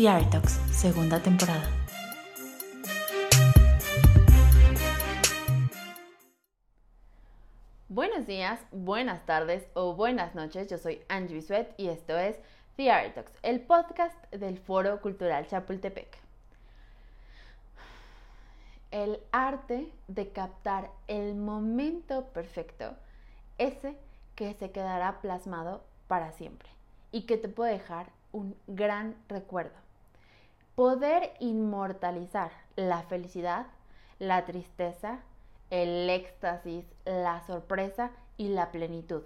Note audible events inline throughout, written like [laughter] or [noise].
The Art Talks, segunda temporada. Buenos días, buenas tardes o buenas noches. Yo soy Angie Bisuet y esto es The Art Talks, el podcast del Foro Cultural Chapultepec. El arte de captar el momento perfecto, ese que se quedará plasmado para siempre y que te puede dejar un gran recuerdo. Poder inmortalizar la felicidad, la tristeza, el éxtasis, la sorpresa y la plenitud.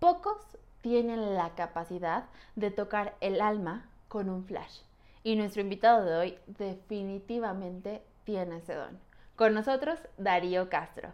Pocos tienen la capacidad de tocar el alma con un flash. Y nuestro invitado de hoy definitivamente tiene ese don. Con nosotros, Darío Castro.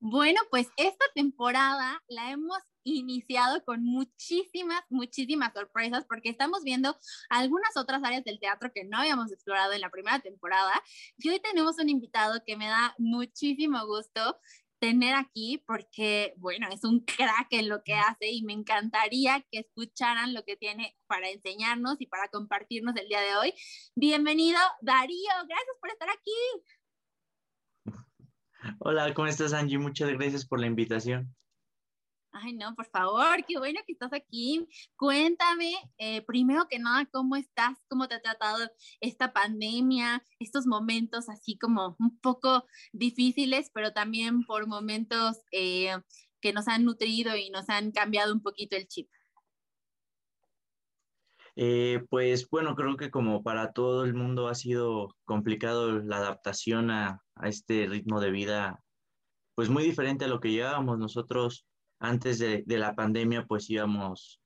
Bueno, pues esta temporada la hemos iniciado con muchísimas, muchísimas sorpresas porque estamos viendo algunas otras áreas del teatro que no habíamos explorado en la primera temporada. Y hoy tenemos un invitado que me da muchísimo gusto tener aquí porque, bueno, es un crack en lo que hace y me encantaría que escucharan lo que tiene para enseñarnos y para compartirnos el día de hoy. Bienvenido, Darío, gracias por estar aquí. Hola, ¿cómo estás, Angie? Muchas gracias por la invitación. Ay, no, por favor, qué bueno que estás aquí. Cuéntame, eh, primero que nada, ¿cómo estás? ¿Cómo te ha tratado esta pandemia? Estos momentos así como un poco difíciles, pero también por momentos eh, que nos han nutrido y nos han cambiado un poquito el chip. Eh, pues bueno, creo que como para todo el mundo ha sido complicado la adaptación a, a este ritmo de vida, pues muy diferente a lo que llevábamos nosotros antes de, la pandemia, pues íbamos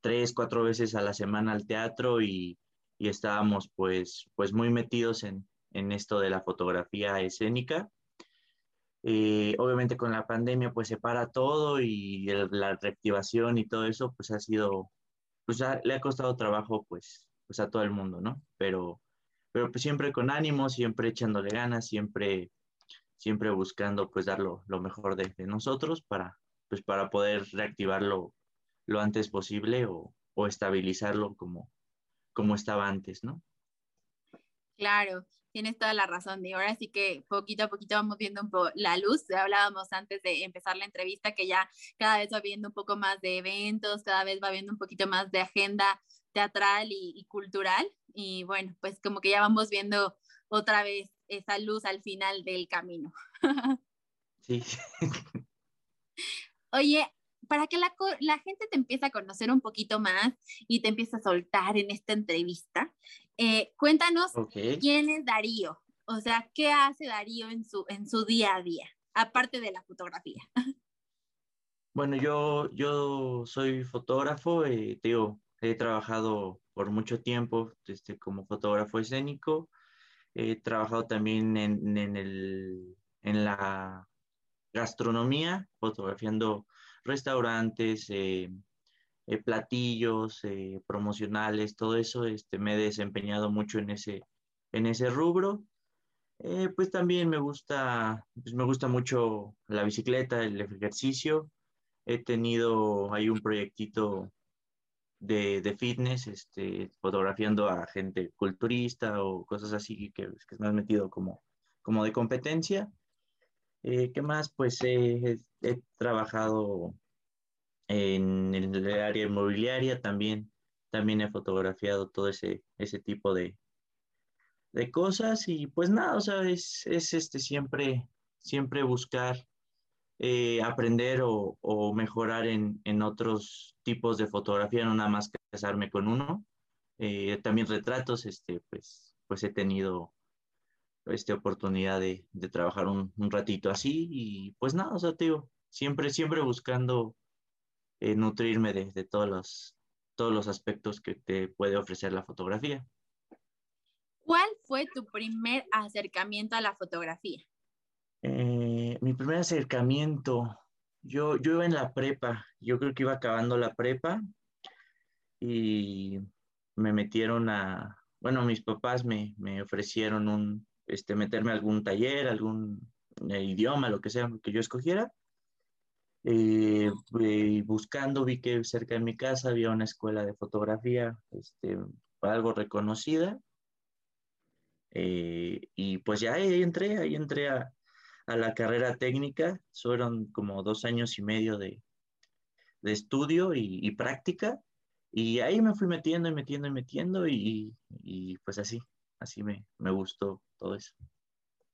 tres, cuatro veces a la semana al teatro y, estábamos pues, pues muy metidos en, esto de la fotografía escénica. Eh, obviamente con la pandemia pues se para todo y la reactivación y todo eso pues ha sido, pues le ha costado trabajo pues, pues a todo el mundo, ¿no? Pero, pero pues siempre con ánimo, siempre echándole ganas, siempre, siempre buscando pues dar lo, mejor de, de nosotros para, pues para poder reactivarlo lo antes posible o, estabilizarlo como, como estaba antes, ¿no? Claro, tienes toda la razón, y ahora sí que poquito a poquito vamos viendo un poco la luz. Hablábamos antes de empezar la entrevista que ya cada vez va viendo un poco más de eventos, cada vez va viendo un poquito más de agenda teatral y, y cultural. Y bueno, pues como que ya vamos viendo otra vez esa luz al final del camino. Sí. [laughs] Oye, para que la, gente te empiece a conocer un poquito más y te empiece a soltar en esta entrevista, eh, cuéntanos quién es Darío, o sea, qué hace Darío en su, en su día a día, aparte de la fotografía. [laughs] Bueno, yo, yo soy fotógrafo, eh, he trabajado por mucho tiempo este, como fotógrafo escénico, he trabajado también en, en, el, en la gastronomía, fotografiando restaurantes, eh, eh, platillos eh, promocionales, todo eso, este, me he desempeñado mucho en ese, en ese rubro. pues también me gusta, pues me gusta mucho la bicicleta, el ejercicio. He tenido ahí un proyectito de, de, fitness, este, fotografiando a gente culturista o cosas así que, que me han metido como, como de competencia. Eh, ¿Qué más? Pues he trabajado en, el área inmobiliaria también. También he fotografiado todo ese, ese tipo de, de cosas y pues nada, o sea, es, este, siempre, siempre buscar eh, aprender o, mejorar en, otros tipos de fotografía, no nada más casarme con uno. Eh, también retratos, este, pues, pues he tenido esta oportunidad de, trabajar un, ratito así y pues nada, o sea, digo, siempre, siempre buscando eh, nutrirme de, todos, los, todos los aspectos que te puede ofrecer la fotografía. ¿Cuál fue tu primer acercamiento a la fotografía? Eh, mi primer acercamiento, yo, yo iba en la prepa, yo creo que iba acabando la prepa y me metieron a, bueno, mis papás me, me ofrecieron un, este, meterme a algún taller, algún eh, idioma, lo que sea que yo escogiera. Eh, buscando vi que cerca de mi casa había una escuela de fotografía, este, algo reconocida. Eh, y pues ya ahí entré, ahí entré a, la carrera técnica. Fueron como dos años y medio de, estudio y, y, práctica. Y ahí me fui metiendo y metiendo y metiendo y, y pues así, así me, me gustó todo eso.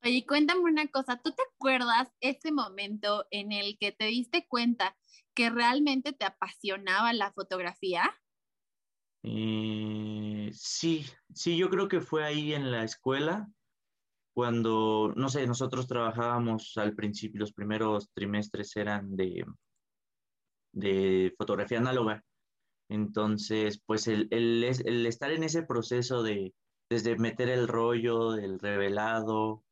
Oye, cuéntame una cosa, ¿tú te acuerdas ese momento en el que te diste cuenta que realmente te apasionaba la fotografía? Eh, sí, sí, yo creo que fue ahí en la escuela, cuando, no sé, nosotros trabajábamos al principio, los primeros trimestres eran de, de fotografía análoga. Entonces, pues el, el, el estar en ese proceso de, desde meter el rollo, del revelado,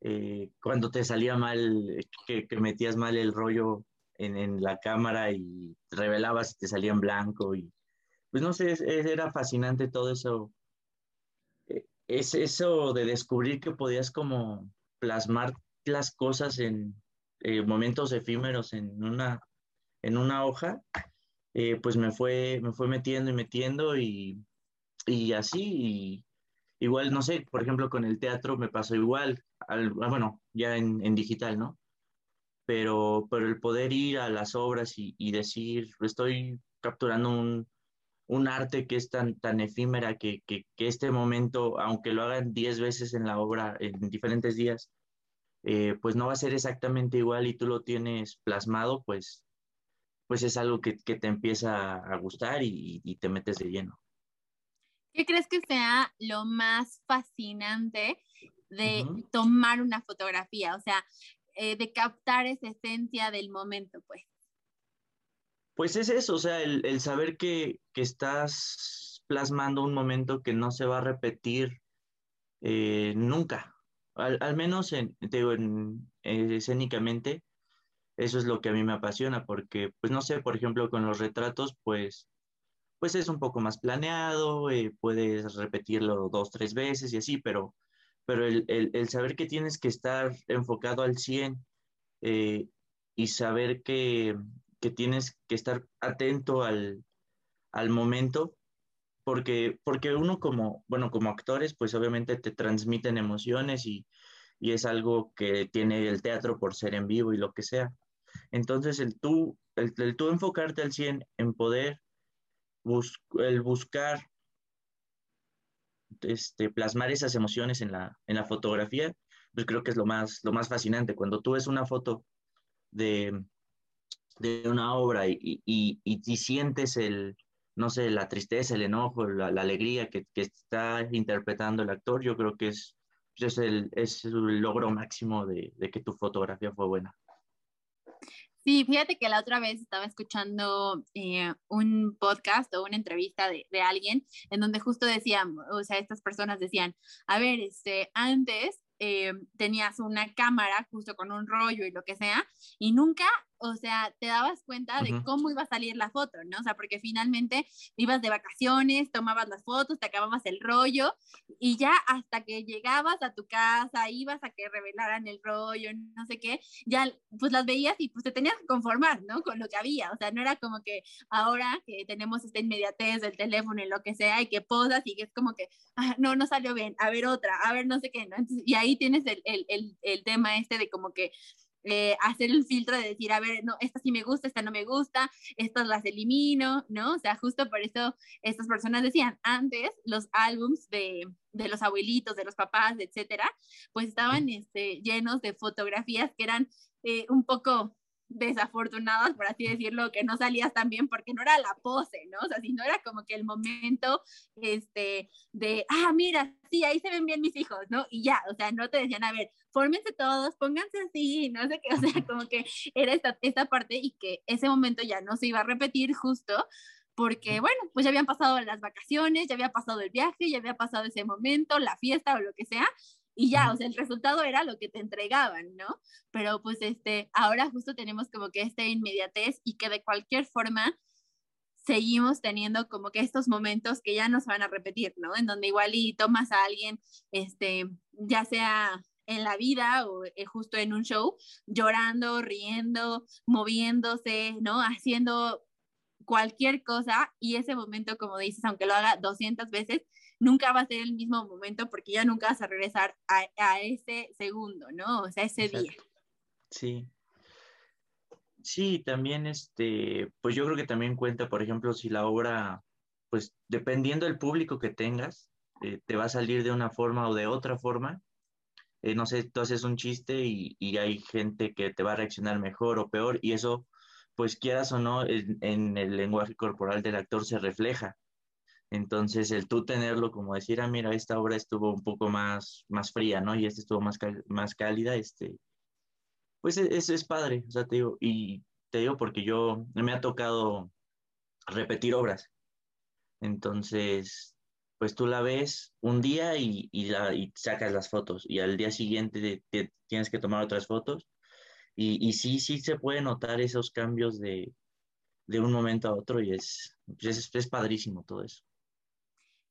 eh, cuando te salía mal, que, que, metías mal el rollo en, en, la cámara y revelabas y te salía en blanco y pues no sé, era fascinante todo eso. Eh, es eso de descubrir que podías como plasmar las cosas en eh, momentos efímeros en una, en una hoja, eh, pues me fue, me fue metiendo y metiendo y, y así. Y, igual, no sé, por ejemplo, con el teatro me pasó igual, al, ah, bueno, ya en, en, digital, ¿no? Pero, pero el poder ir a las obras y, y decir, estoy capturando un, un arte que es tan, tan efímera que, que, que este momento, aunque lo hagan 10 veces en la obra en diferentes días, eh, pues no va a ser exactamente igual y tú lo tienes plasmado, pues, pues es algo que, que te empieza a gustar y, y, te metes de lleno. ¿Qué crees que sea lo más fascinante de uh -huh. tomar una fotografía? O sea, eh, de captar esa esencia del momento, pues. Pues es eso, o sea, el, el saber que, que, estás plasmando un momento que no se va a repetir eh, nunca, al, al, menos en, te digo, en, eh, escénicamente, eso es lo que a mí me apasiona, porque, pues no sé, por ejemplo, con los retratos, pues, pues es un poco más planeado, eh, puedes repetirlo dos, tres veces y así, pero, pero el, el, saber que tienes que estar enfocado al 100 eh, y saber que, que tienes que estar atento al, al momento, porque, porque uno como, bueno, como actores, pues obviamente te transmiten emociones y, y es algo que tiene el teatro por ser en vivo y lo que sea. Entonces, el tú, el, el tú enfocarte al 100 en poder, el buscar, este, plasmar esas emociones en la, en la fotografía, pues creo que es lo más, lo más fascinante. Cuando tú ves una foto de, de una obra y, y, y, sientes el, no sé, la tristeza, el enojo, la, la alegría que, que, está interpretando el actor, yo creo que es, es, el, es el logro máximo de, de, que tu fotografía fue buena. Sí, fíjate que la otra vez estaba escuchando eh, un podcast o una entrevista de, de, alguien en donde justo decían, o sea, estas personas decían, a ver, este, antes eh, tenías una cámara justo con un rollo y lo que sea, y nunca o sea, te dabas cuenta de uh -huh. cómo iba a salir la foto, ¿no? O sea, porque finalmente ibas de vacaciones, tomabas las fotos, te acababas el rollo y ya hasta que llegabas a tu casa, ibas a que revelaran el rollo, no sé qué, ya pues las veías y pues te tenías que conformar, ¿no? Con lo que había, o sea, no era como que ahora que tenemos esta inmediatez del teléfono y lo que sea y que posas y que es como que, ah, no, no salió bien, a ver otra, a ver no sé qué, ¿no? Entonces, y ahí tienes el, el, el, el tema este de como que eh, hacer el filtro de decir, a ver, no, esta sí me gusta, esta no me gusta, estas las elimino, ¿no? O sea, justo por eso estas personas decían, antes los álbums de, de los abuelitos, de los papás, etcétera, pues estaban este, llenos de fotografías que eran eh, un poco desafortunadas, por así decirlo, que no salías tan bien porque no era la pose, ¿no? O sea, si no era como que el momento, este, de, ah, mira, sí, ahí se ven bien mis hijos, ¿no? Y ya, o sea, no te decían, a ver, fórmense todos, pónganse así, no sé qué, o sea, como que era esta, esta parte y que ese momento ya no se iba a repetir justo porque, bueno, pues ya habían pasado las vacaciones, ya había pasado el viaje, ya había pasado ese momento, la fiesta o lo que sea, y ya, o sea, el resultado era lo que te entregaban, ¿no? Pero pues este, ahora justo tenemos como que esta inmediatez y que de cualquier forma seguimos teniendo como que estos momentos que ya no se van a repetir, ¿no? En donde igual y tomas a alguien, este, ya sea en la vida o eh, justo en un show, llorando, riendo, moviéndose, ¿no? Haciendo cualquier cosa y ese momento, como dices, aunque lo haga 200 veces, nunca va a ser el mismo momento porque ya nunca vas a regresar a, ese segundo, ¿no? O sea, ese día. Sí. Sí, también este, pues yo creo que también cuenta, por ejemplo, si la obra, pues dependiendo del público que tengas, eh, te va a salir de una forma o de otra forma. Eh, no sé, tú haces un chiste y, y, hay gente que te va a reaccionar mejor o peor y eso, pues quieras o no, en, en el lenguaje corporal del actor se refleja. Entonces, el tú tenerlo como decir, ah, mira, esta obra estuvo un poco más, más fría, ¿no? Y esta estuvo más, más cálida, este, pues eso es padre, o sea, te digo, y te digo porque yo me ha tocado repetir obras. Entonces, pues tú la ves un día y, la, y sacas las fotos y al día siguiente te, tienes que tomar otras fotos. Y, y, sí, sí se puede notar esos cambios de, de un momento a otro y es, es, es padrísimo todo eso.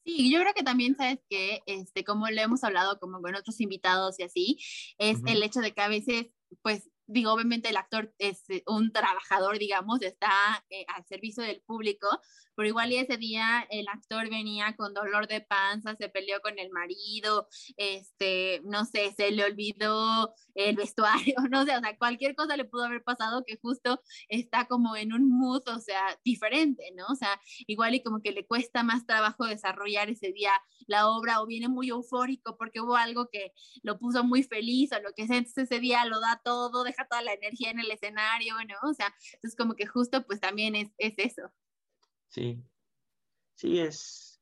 Sí, yo creo que también sabes que, este, como le hemos hablado como con otros invitados y así, es el hecho de que a veces, pues, digo, obviamente el actor es eh, un trabajador, digamos, está eh, al servicio del público, pero igual y ese día el actor venía con dolor de panza, se peleó con el marido, este, no sé, se le olvidó el vestuario, [laughs] no sé, o sea, cualquier cosa le pudo haber pasado que justo está como en un mood, o sea, diferente, ¿no? O sea, igual y como que le cuesta más trabajo desarrollar ese día la obra o viene muy eufórico porque hubo algo que lo puso muy feliz o lo que sea, entonces ese día lo da todo, deja toda la energía en el escenario, ¿no? O sea, entonces como que justo pues también es, es eso. Sí, sí es,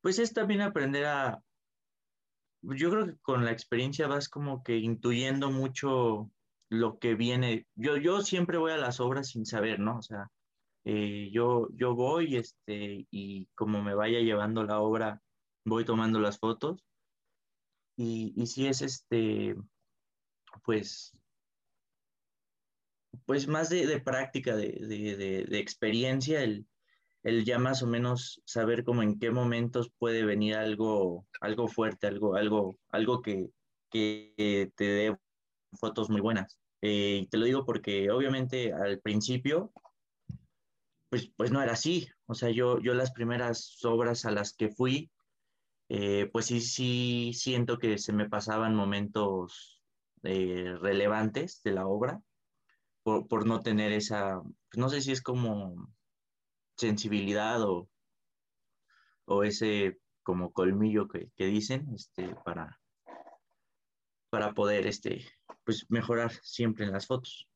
pues es también aprender a, yo creo que con la experiencia vas como que intuyendo mucho lo que viene. Yo, yo siempre voy a las obras sin saber, ¿no? O sea, eh, yo, yo voy este, y como me vaya llevando la obra, voy tomando las fotos. Y, y si es este, pues, pues más de, práctica, de, experiencia, el, ya más o menos saber como en qué momentos puede venir algo, algo fuerte, algo, algo, algo que, te dé fotos muy buenas. Eh, te lo digo porque obviamente al principio, pues, pues no era así. O sea, yo, yo las primeras obras a las que fui, eh, pues sí, sí siento que se me pasaban momentos eh, relevantes de la obra por, no tener esa, pues no sé si es como sensibilidad o, o ese como colmillo que, dicen este, para, para poder este, pues mejorar siempre en las fotos.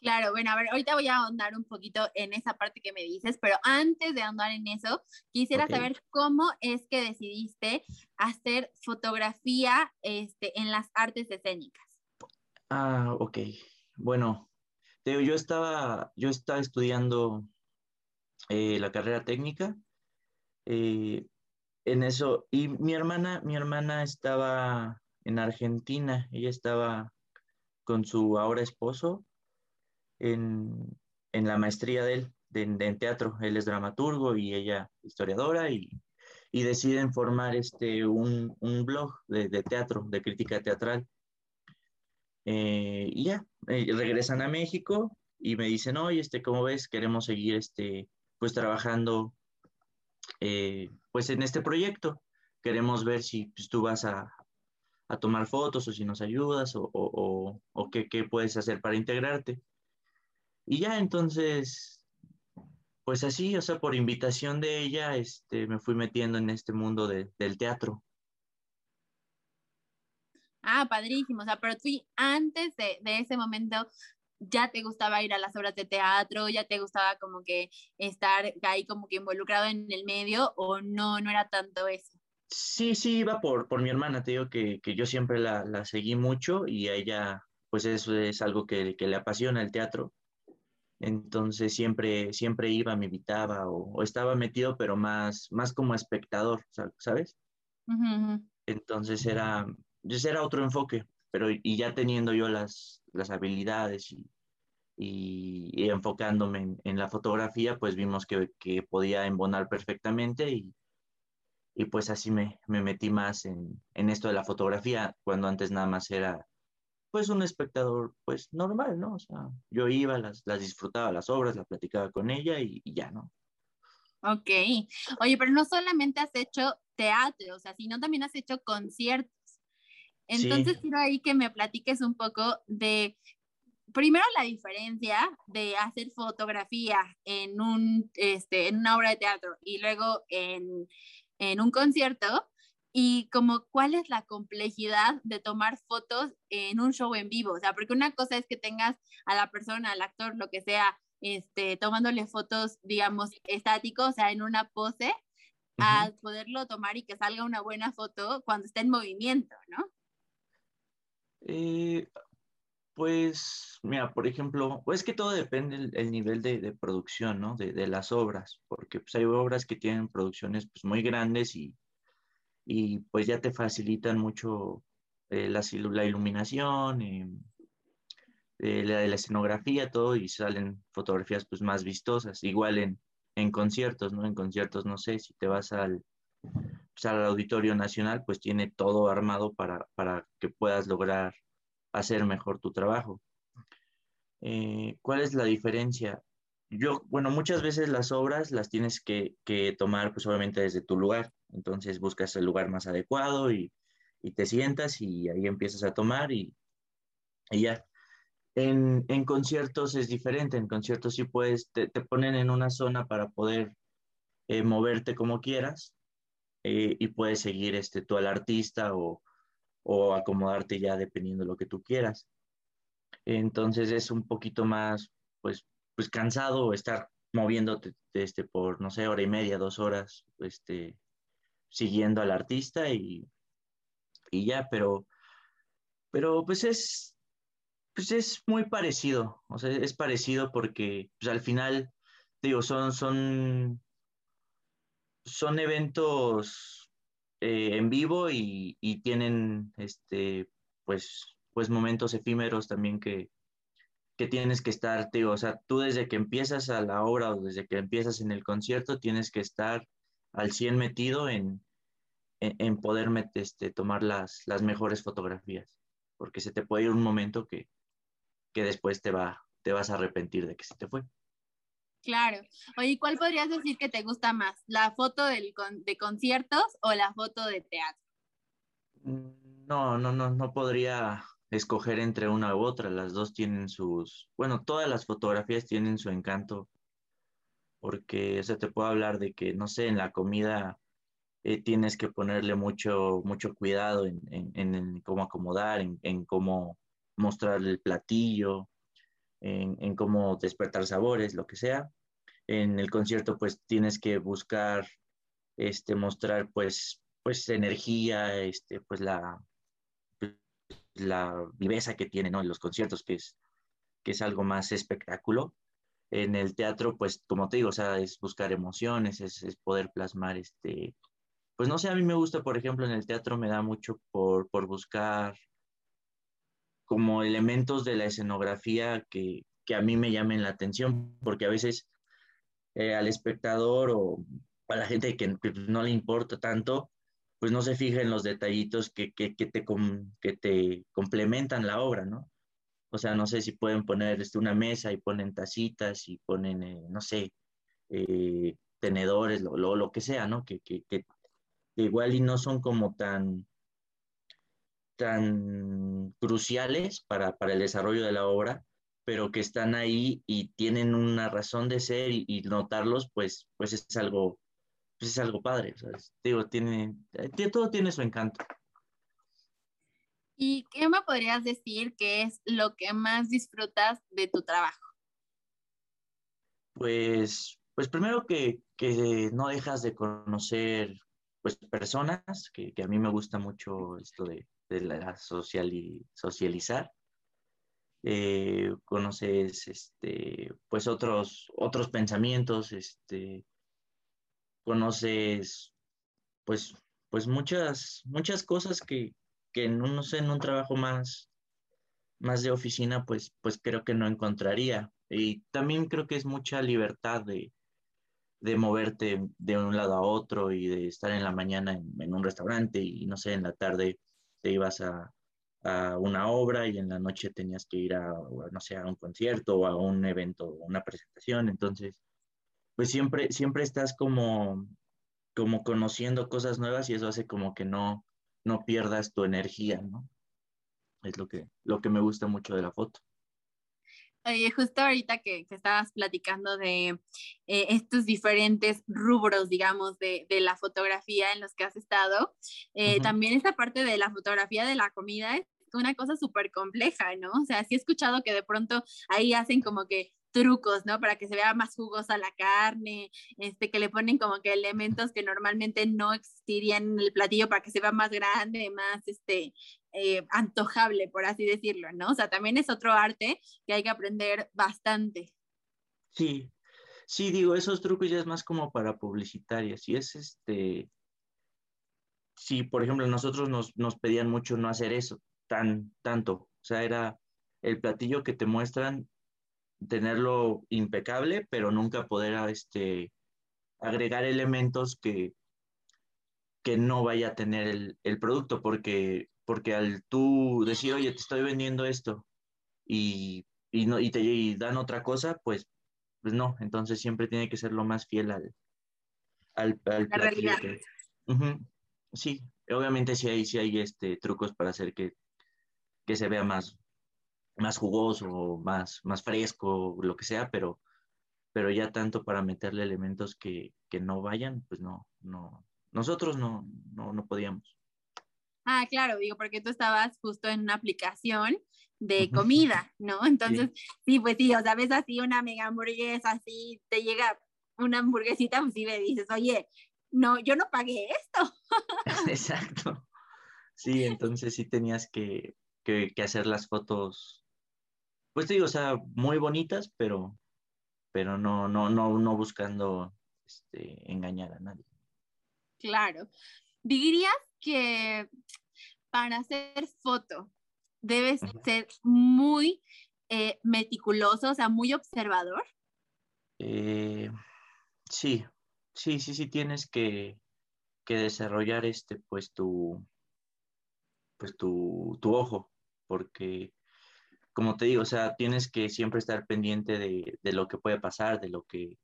Claro, bueno, a ver, ahorita voy a ahondar un poquito en esa parte que me dices, pero antes de ahondar en eso, quisiera saber cómo es que decidiste hacer fotografía este, en las artes escénicas. Ah, ok. Bueno, yo estaba, yo estaba estudiando eh, la carrera técnica eh, en eso, y mi hermana, mi hermana estaba en Argentina, ella estaba con su ahora esposo en, la maestría de él, de, teatro, él es dramaturgo y ella historiadora, y, deciden formar este, un, blog de, de teatro, de crítica teatral. Eh, y ya, eh, regresan a México y me dicen, oye, este, ¿cómo ves? Queremos seguir, este, pues, trabajando, eh, pues, en este proyecto. Queremos ver si pues, tú vas a, a, tomar fotos o si nos ayudas o, o, o, qué, qué, puedes hacer para integrarte. Y ya, entonces, pues así, o sea, por invitación de ella, este, me fui metiendo en este mundo de, del teatro. Ah, padrísimo. O sea, pero tú antes de, ese momento ya te gustaba ir a las obras de teatro, ya te gustaba como que estar ahí como que involucrado en el medio o no, no era tanto eso. Sí, sí, iba por, por mi hermana, te digo que, yo siempre la, seguí mucho y a ella, pues eso es algo que, le apasiona el teatro. Entonces siempre, siempre iba, me invitaba o, estaba metido, pero más, más como espectador, ¿sabes? Entonces era, ese era otro enfoque, pero y ya teniendo yo las, las habilidades y, y, enfocándome en, la fotografía, pues vimos que, que podía embonar perfectamente y, y pues así me, me metí más en, en, esto de la fotografía, cuando antes nada más era pues un espectador pues normal, ¿no? O sea, yo iba, las, las disfrutaba las obras, la platicaba con ella y, ya, ¿no? Ok. Oye, pero no solamente has hecho teatro, o sea, sino también has hecho conciertos. Entonces quiero ahí que me platiques un poco de, primero la diferencia de hacer fotografía en, un, este, en una obra de teatro y luego en, en un concierto y como cuál es la complejidad de tomar fotos en un show en vivo, o sea, porque una cosa es que tengas a la persona, al actor, lo que sea, este, tomándole fotos, digamos, estáticos, o sea, en una pose, a poderlo tomar y que salga una buena foto cuando está en movimiento, ¿no? Eh, pues, mira, por ejemplo, pues es que todo depende del nivel de, producción, ¿no? De, las obras, porque pues hay obras que tienen producciones pues, muy grandes y, y pues ya te facilitan mucho eh, la, iluminación, eh, la, la, escenografía, todo, y salen fotografías pues más vistosas, igual en, en conciertos, ¿no? En conciertos, no sé, si te vas al, pues, al Auditorio Nacional, pues tiene todo armado para, para que puedas lograr hacer mejor tu trabajo. ¿Cuál es la diferencia? yo, bueno, muchas veces las obras las tienes que, tomar, pues obviamente desde tu lugar. Entonces buscas el lugar más adecuado y, te sientas y ahí empiezas a tomar y, ya. En, conciertos es diferente, en conciertos sí puedes, te, ponen en una zona para poder eh, moverte como quieras eh, y puedes seguir este, tú al artista o, o acomodarte ya dependiendo de lo que tú quieras. Entonces es un poquito más, pues pues cansado estar moviéndote este, por, no sé, hora y media, dos horas, este, siguiendo al artista y, y ya, pero, pero pues es, pues es muy parecido, o sea, es parecido porque pues al final, digo, son, son, son eventos eh, en vivo y, tienen, este, pues, pues momentos efímeros también que, que tienes que estar, tío, o sea, tú desde que empiezas a la obra o desde que empiezas en el concierto, tienes que estar al 100 metido en, en, poder este, tomar las, las mejores fotografías, porque se te puede ir un momento que, que después te, va, te vas a arrepentir de que se te fue. Claro. Oye, ¿cuál podrías decir que te gusta más? ¿La foto del, de conciertos o la foto de teatro? Mm, no, no, no, no podría escoger entre una u otra. Las dos tienen sus, bueno, todas las fotografías tienen su encanto, porque o te puedo hablar de que, no sé, en la comida eh, tienes que ponerle mucho, mucho cuidado en, en, cómo acomodar, en, cómo mostrar el platillo, en, cómo despertar sabores, lo que sea. En el concierto, pues tienes que buscar, este, mostrar, pues, pues energía, este, pues la, la viveza que tiene, ¿no? En los conciertos, que es, que es algo más espectáculo. En el teatro, pues, como te digo, o sea, es buscar emociones, es, poder plasmar este, pues no sé, a mí me gusta, por ejemplo, en el teatro me da mucho por, buscar como elementos de la escenografía que, a mí me llamen la atención, porque a veces eh, al espectador o a la gente que, que no le importa tanto, pues no se fija en los detallitos que, te, que te complementan la obra, ¿no? O sea, no sé si pueden poner este, una mesa y ponen tacitas y ponen, eh, no sé, eh, tenedores, lo, lo, que sea, ¿no? Que, que, igual y no son como tan, tan cruciales para, el desarrollo de la obra, pero que están ahí y tienen una razón de ser y, y notarlos, pues, pues es algo pues es algo padre. Digo, tiene, eh, todo tiene su encanto. ¿Y qué me podrías decir que es lo que más disfrutas de tu trabajo? Pues, pues primero que, no dejas de conocer pues, personas, que, a mí me gusta mucho esto de, la socializar. Eh, conoces este, pues otros, otros pensamientos, este, conoces pues, pues muchas, muchas cosas que, que en, un, en un trabajo más, más de oficina, pues, pues creo que no encontraría. Y también creo que es mucha libertad de, de moverte de un lado a otro y de estar en la mañana en, un restaurante y no sé, en la tarde te ibas a, a una obra y en la noche tenías que ir a, no sé, a un concierto o a un evento, una presentación. Entonces, pues siempre, siempre estás como, como conociendo cosas nuevas y eso hace como que no, no pierdas tu energía, ¿no? Es lo que, lo que me gusta mucho de la foto. Oye, justo ahorita que, que estabas platicando de eh, estos diferentes rubros, digamos, de, de, la fotografía en los que has estado, eh, también esta parte de la fotografía de la comida es una cosa súper compleja, ¿no? O sea, sí he escuchado que de pronto ahí hacen como que trucos, ¿no? Para que se vea más jugosa la carne, este, que le ponen como que elementos que normalmente no existirían en el platillo para que se vea más grande, más, este, eh, antojable, por así decirlo, ¿no? O sea, también es otro arte que hay que aprender bastante. Sí, sí, digo, esos trucos ya es más como para publicitarias, y es este, sí, por ejemplo, nosotros nos, nos pedían mucho no hacer eso, tan, tanto, o sea, era el platillo que te muestran tenerlo impecable, pero nunca poder este, agregar elementos que, que no vaya a tener el, producto, porque, porque al tú decir, oye, te estoy vendiendo esto y, y, no, y te dan otra cosa, pues, pues no, entonces siempre tiene que ser lo más fiel al, al, al platillo. Sí, obviamente sí hay, sí hay este, trucos para hacer que, que se vea más, más jugoso, más, más fresco, lo que sea, pero, pero ya tanto para meterle elementos que, que no vayan, pues no, no, nosotros no, no, no podíamos. Ah, claro, digo, porque tú estabas justo en una aplicación de comida, ¿no? [laughs] Entonces, sí. pues sí, o sea, ves así una mega hamburguesa, así te llega una hamburguesita, pues sí me dices, oye, no, yo no pagué esto. [laughs] Exacto. Sí, entonces sí tenías que, que, que hacer las fotos pues te digo, o sea, muy bonitas, pero, pero no, no, no, no buscando este, engañar a nadie. Claro. ¿Dirías que para hacer foto debes ser muy eh, meticuloso, o sea, muy observador? Eh, sí, sí, sí, sí, tienes que, que, desarrollar este, pues tu, pues tu, tu ojo, porque como te digo, o sea, tienes que siempre estar pendiente de, de lo que puede pasar, de lo que,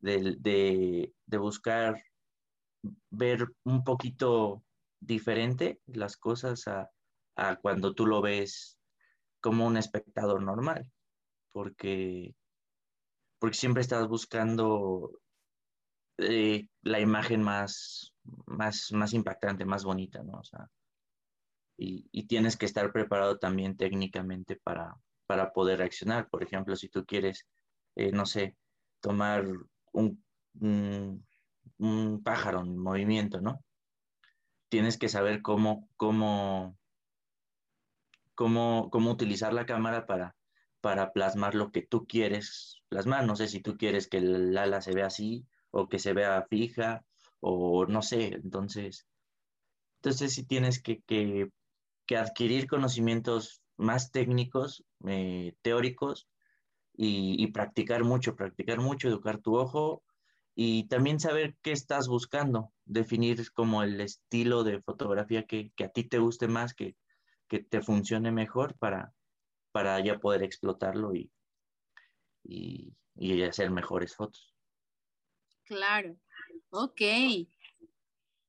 de, de, de, buscar ver un poquito diferente las cosas a, a, cuando tú lo ves como un espectador normal, porque, porque siempre estás buscando eh, la imagen más, más, más impactante, más bonita, ¿no? O sea, y, tienes que estar preparado también técnicamente para, para poder reaccionar. Por ejemplo, si tú quieres, eh, no sé, tomar un, un, pájaro en movimiento, ¿no? Tienes que saber cómo, cómo, cómo, cómo utilizar la cámara para, para plasmar lo que tú quieres plasmar. No sé si tú quieres que el ala se vea así o que se vea fija o no sé. Entonces, entonces sí tienes que, que que adquirir conocimientos más técnicos, eh, teóricos, y, practicar mucho, practicar mucho, educar tu ojo y también saber qué estás buscando, definir como el estilo de fotografía que, a ti te guste más, que, que, te funcione mejor para, para ya poder explotarlo y, y, y hacer mejores fotos. Claro, ok.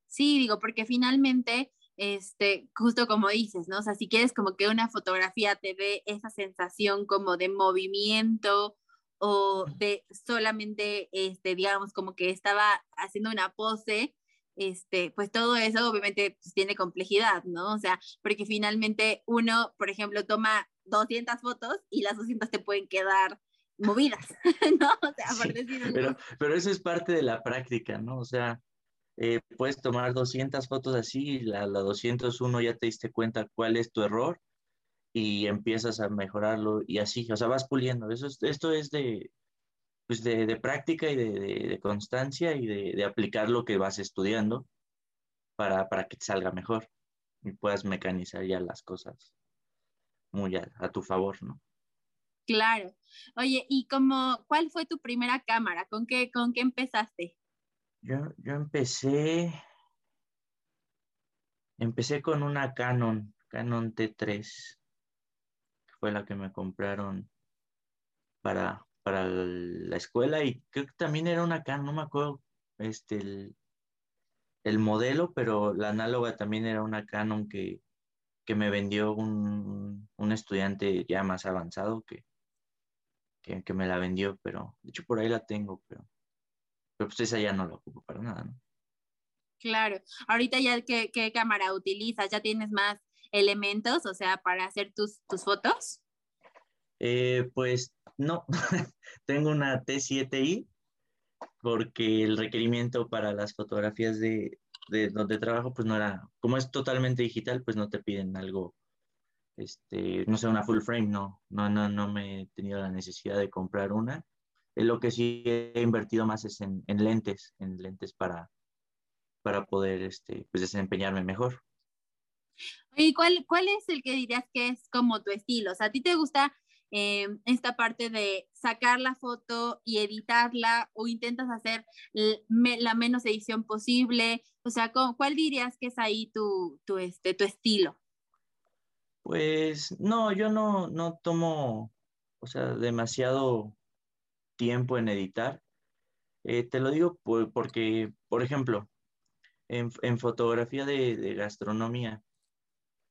Sí, digo, porque finalmente este, justo como dices, ¿no? O sea, si quieres como que una fotografía te dé esa sensación como de movimiento o de solamente, este, digamos, como que estaba haciendo una pose, este, pues todo eso obviamente pues, tiene complejidad, ¿no? O sea, porque finalmente uno, por ejemplo, toma 200 fotos y las 200 te pueden quedar movidas, [laughs] ¿no? O sea, por decirlo. Pero, pero eso es parte de la práctica, ¿no? O sea, eh, puedes tomar 200 fotos así, la, la 201 ya te diste cuenta cuál es tu error y empiezas a mejorarlo y así, o sea, vas puliendo. Eso esto es de, pues de, de práctica y de, de, constancia y de, aplicar lo que vas estudiando para, para, que te salga mejor y puedas mecanizar ya las cosas muy a, a tu favor, ¿no? Claro. Oye, ¿y como cuál fue tu primera cámara? ¿Con qué, con qué empezaste? Yo, yo empecé, empecé con una Canon, Canon T3, que fue la que me compraron para, para la escuela y creo que también era una Canon, no me acuerdo este, el, el modelo, pero la análoga también era una Canon que, que me vendió un, un, estudiante ya más avanzado que, que, me la vendió, pero de hecho por ahí la tengo, pero, pero pues esa ya no la ocupo para nada, ¿no? Claro, ahorita ya qué, qué cámara utilizas, ya tienes más elementos, o sea, para hacer tus, tus fotos. Eh, pues no, [laughs] tengo una T7i porque el requerimiento para las fotografías de, de, donde trabajo, pues no era, como es totalmente digital, pues no te piden algo, este, no sé, una full frame, no, no, no, no me he tenido la necesidad de comprar una. Lo que sí he invertido más es en, en lentes, en lentes para, para poder este, pues desempeñarme mejor. ¿Y cuál, cuál es el que dirías que es como tu estilo? O sea, ¿a ti te gusta eh, esta parte de sacar la foto y editarla o intentas hacer la menos edición posible? O sea, ¿cuál dirías que es ahí tu, tu, este, tu estilo? Pues no, yo no, no tomo, o sea, demasiado tiempo en editar. Eh, te lo digo porque, por ejemplo, en, en fotografía de, de gastronomía,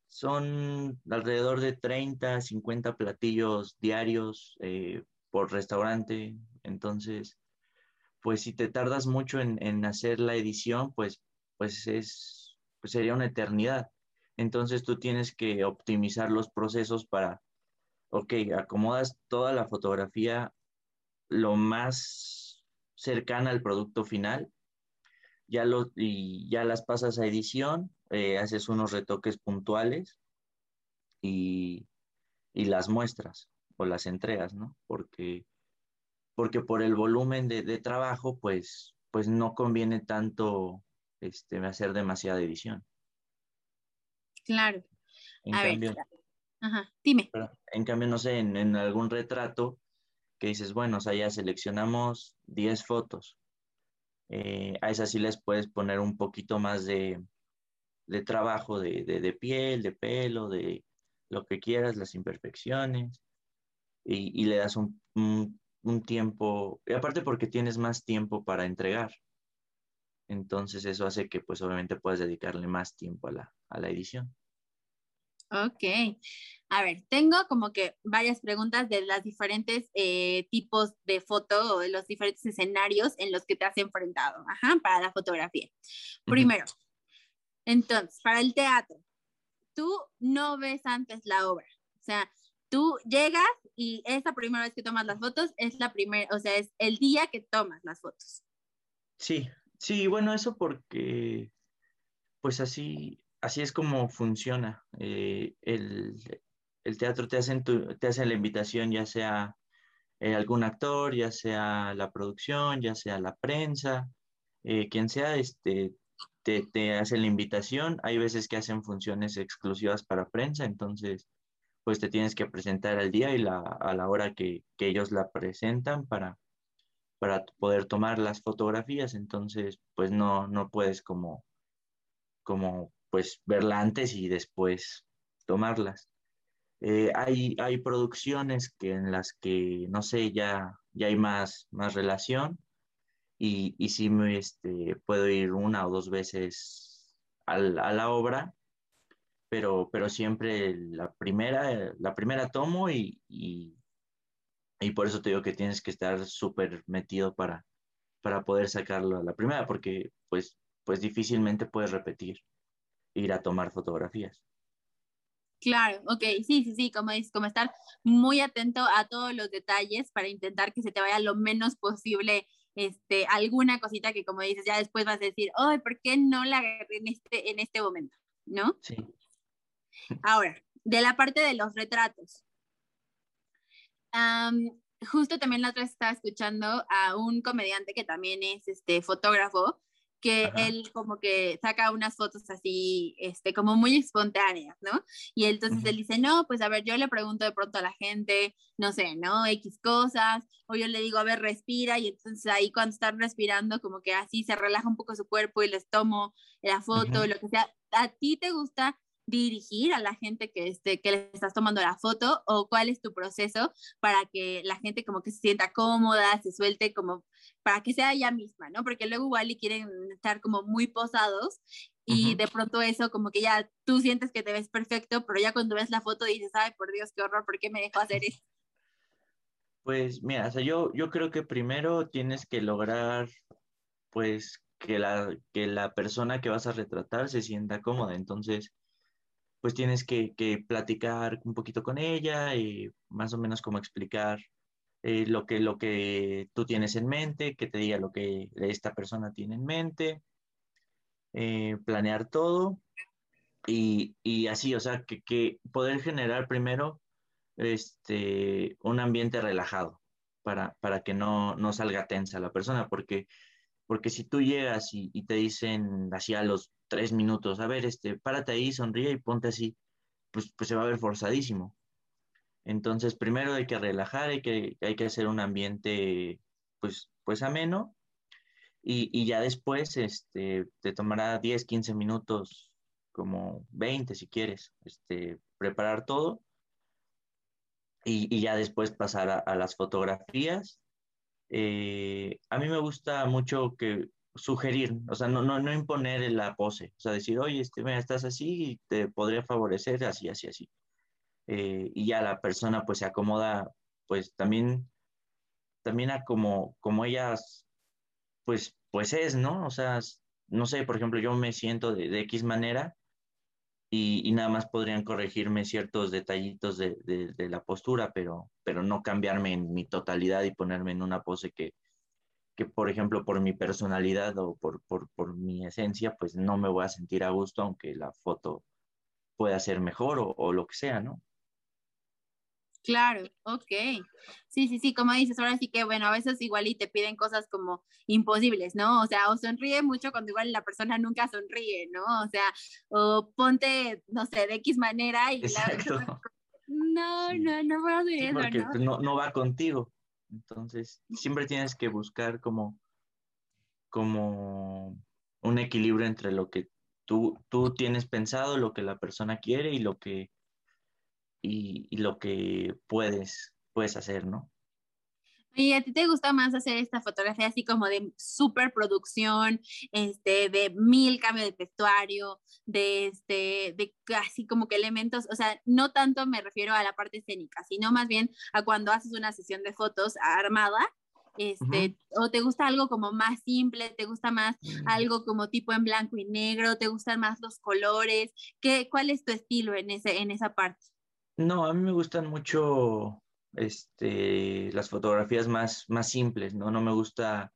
son alrededor de 30, 50 platillos diarios eh, por restaurante. Entonces, pues si te tardas mucho en, hacer la edición, pues, pues, es, pues sería una eternidad. Entonces tú tienes que optimizar los procesos para, ok, acomodas toda la fotografía lo más cercana al producto final, ya lo, y ya las pasas a edición eh, haces unos retoques puntuales y, las muestras o las entregas, ¿no? Porque, porque por el volumen de, trabajo, pues, pues no conviene tanto este, hacer demasiada edición. Claro. En cambio, Ajá, dime. En cambio, no sé, en, algún retrato que dices, bueno, o sea, ya seleccionamos 10 fotos. Eh, a esas sí les puedes poner un poquito más de, de trabajo de, de, piel, de pelo, de lo que quieras, las imperfecciones, y, y le das un, un, tiempo, y aparte porque tienes más tiempo para entregar. Entonces eso hace que pues obviamente puedas dedicarle más tiempo a la, a la edición. Ok. A ver, tengo como que varias preguntas de los diferentes eh, tipos de foto o de los diferentes escenarios en los que te has enfrentado, ajá, para la fotografía. Primero, entonces, para el teatro, tú no ves antes la obra. O sea, tú llegas y esa primera vez que tomas las fotos es la primera, o sea, es el día que tomas las fotos. Sí, sí, bueno, eso porque, pues así, así es como funciona. Eh, el, teatro te hace, te hace la invitación, ya sea eh, algún actor, ya sea la producción, ya sea la prensa, eh, quien sea, este, te, hacen la invitación. Hay veces que hacen funciones exclusivas para prensa, entonces pues te tienes que presentar al día y la, a la hora que, que, ellos la presentan para, para poder tomar las fotografías. Entonces, pues no, no puedes como, como pues verla antes y después tomarlas. Eh, hay, hay producciones que en las que, no sé, ya, ya hay más, más relación y, y sí me, este, puedo ir una o dos veces al, a la obra, pero, pero siempre la primera, la primera tomo y, y, y por eso te digo que tienes que estar súper metido para, para poder sacarlo a la primera, porque pues, pues difícilmente puedes repetir ir a tomar fotografías. Claro, ok, sí, sí, sí, como dices, como estar muy atento a todos los detalles para intentar que se te vaya lo menos posible este, alguna cosita que como dices, ya después vas a decir, ay, ¿por qué no la agarré en este, en este momento? ¿No? Sí. Ahora, de la parte de los retratos. justo también la otra vez estaba escuchando a un comediante que también es este fotógrafo que él como que saca unas fotos así, este, como muy espontáneas, ¿no? Y entonces él dice, no, pues a ver, yo le pregunto de pronto a la gente, no sé, ¿no? X cosas, o yo le digo, a ver, respira, y entonces ahí cuando están respirando, como que así se relaja un poco su cuerpo y les tomo la foto, lo que sea. ¿A ti te gusta dirigir a la gente que, este, que le estás tomando la foto o cuál es tu proceso para que la gente como que se sienta cómoda, se suelte como para que sea ella misma, ¿no? Porque luego igual y quieren estar como muy posados y de pronto eso como que ya tú sientes que te ves perfecto, pero ya cuando ves la foto dices, ay, por Dios, qué horror, ¿por qué me dejó hacer esto? Pues mira, o sea, yo, yo creo que primero tienes que lograr, pues, que la, que la persona que vas a retratar se sienta cómoda. Entonces, pues tienes que, que platicar un poquito con ella y más o menos como explicar eh, lo, que, lo que tú tienes en mente, que te diga lo que esta persona tiene en mente, eh, planear todo y, y, así, o sea, que, que, poder generar primero este, un ambiente relajado para, para que no, no salga tensa la persona, porque porque si tú llegas y, te dicen así a los tres minutos, a ver, este, párate ahí, sonríe y ponte así, pues, pues se va a ver forzadísimo. Entonces, primero hay que relajar, hay que, hay que hacer un ambiente, pues, pues ameno, y, y ya después este, te tomará 10, 15 minutos, como 20 si quieres, este, preparar todo, y, y ya después pasar a, a las fotografías eh, a mí me gusta mucho que sugerir, o sea, no, no, no imponer la pose, o sea, decir, oye, este, mira, estás así y te podría favorecer así, así, así. Eh, y ya la persona pues se acomoda, pues también, también a como, como ellas, pues, pues es, ¿no? O sea, no sé, por ejemplo, yo me siento de, de X manera y, nada más podrían corregirme ciertos detallitos de, de, la postura, pero, pero no cambiarme en mi totalidad y ponerme en una pose que, que por ejemplo, por mi personalidad o por, por, por, mi esencia, pues no me voy a sentir a gusto, aunque la foto pueda ser mejor o lo que sea, ¿no? Claro, ok. Sí, sí, sí, como dices, ahora sí que, bueno, a veces igual y te piden cosas como imposibles, ¿no? O sea, o sonríe mucho cuando igual la persona nunca sonríe, ¿no? O sea, o ponte, no sé, de X manera y Exacto. la... No, no, no puedo hacer eso, porque ¿no? No, no va contigo. Entonces, siempre tienes que buscar como, como un equilibrio entre lo que tú, tú tienes pensado, lo que la persona quiere y lo que y, lo que puedes, puedes hacer, ¿no? ¿Y a ti te gusta más hacer esta fotografía así como de superproducción, este, de mil cambios de vestuario, de, este, de así como que elementos, o sea, no tanto me refiero a la parte escénica, sino más bien a cuando haces una sesión de fotos armada, este, o te gusta algo como más simple, te gusta más mm. algo como tipo en blanco y negro, te gustan más los colores, ¿Qué, ¿cuál es tu estilo en, ese, en esa parte? No, a mí me gustan mucho este, las fotografías más, más simples, ¿no? No me gusta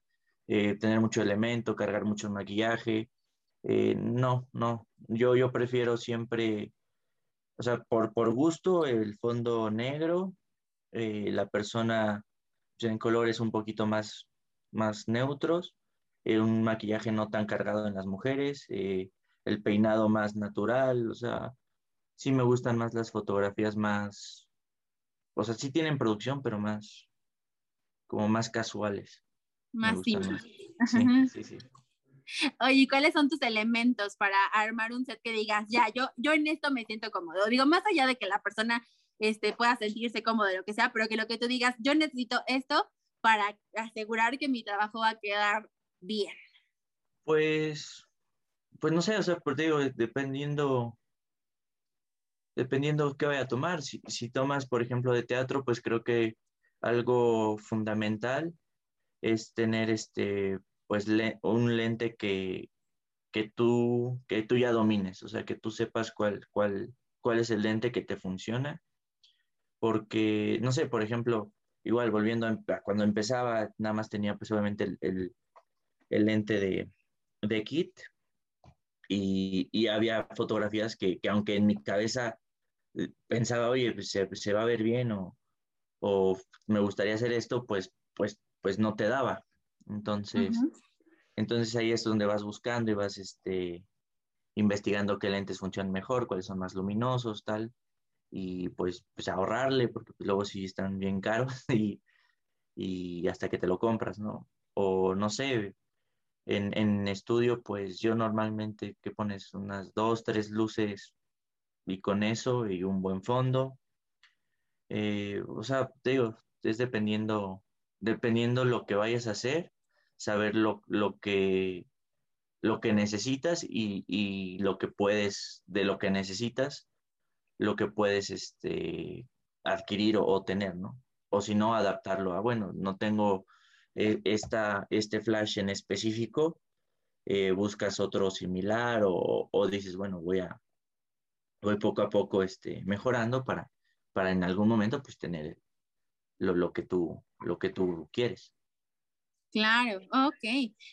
eh, tener mucho elemento, cargar mucho maquillaje. Eh, no, no. Yo, yo prefiero siempre, o sea, por, por gusto, el fondo negro, eh, la persona pues, en colores un poquito más, más neutros, un maquillaje no tan cargado en las mujeres, el peinado más natural, o sea, sí me gustan más las fotografías más, o sea, sí tienen producción, pero más, como más casuales. Más simples. [laughs] Sí, sí, sí. Oye, ¿cuáles son tus elementos para armar un set que digas, ya, yo, yo en esto me siento cómodo? Digo, más allá de que la persona este, pueda sentirse cómodo de lo que sea, pero que lo que tú digas, yo necesito esto para asegurar que mi trabajo va a quedar bien. Pues, pues no sé, o sea, por digo, dependiendo dependiendo qué vaya a tomar. Si, si tomas, por ejemplo, de teatro, pues creo que algo fundamental es tener este, pues un lente que, que, tú, que tú ya domines, o sea, que tú sepas cuál, cuál, cuál es el lente que te funciona. Porque, no sé, por ejemplo, igual volviendo a, cuando empezaba, nada más tenía pues obviamente el, el, el lente de, de kit y, y, había fotografías que, que, aunque en mi cabeza pensaba, oye, pues, se, va a ver bien o, o, me gustaría hacer esto, pues, pues, pues no te daba. Entonces, entonces ahí es donde vas buscando y vas este, investigando qué lentes funcionan mejor, cuáles son más luminosos, tal, y pues, pues ahorrarle, porque pues, luego sí están bien caros [laughs] y, y hasta que te lo compras, ¿no? O no sé, en, en estudio, pues yo normalmente, ¿qué pones? Unas dos, tres luces y con eso y un buen fondo. Eh, o sea, te digo, es dependiendo, dependiendo lo que vayas a hacer, saber lo, lo que, lo que necesitas y, y, lo que puedes, de lo que necesitas, lo que puedes este, adquirir o, tener, ¿no? O si no, adaptarlo a, bueno, no tengo eh, esta, este flash en específico, eh, buscas otro similar o, o, dices, bueno, voy a, voy poco a poco este, mejorando para, para en algún momento pues tener lo, lo, que tú, lo que tú quieres. Claro, ok.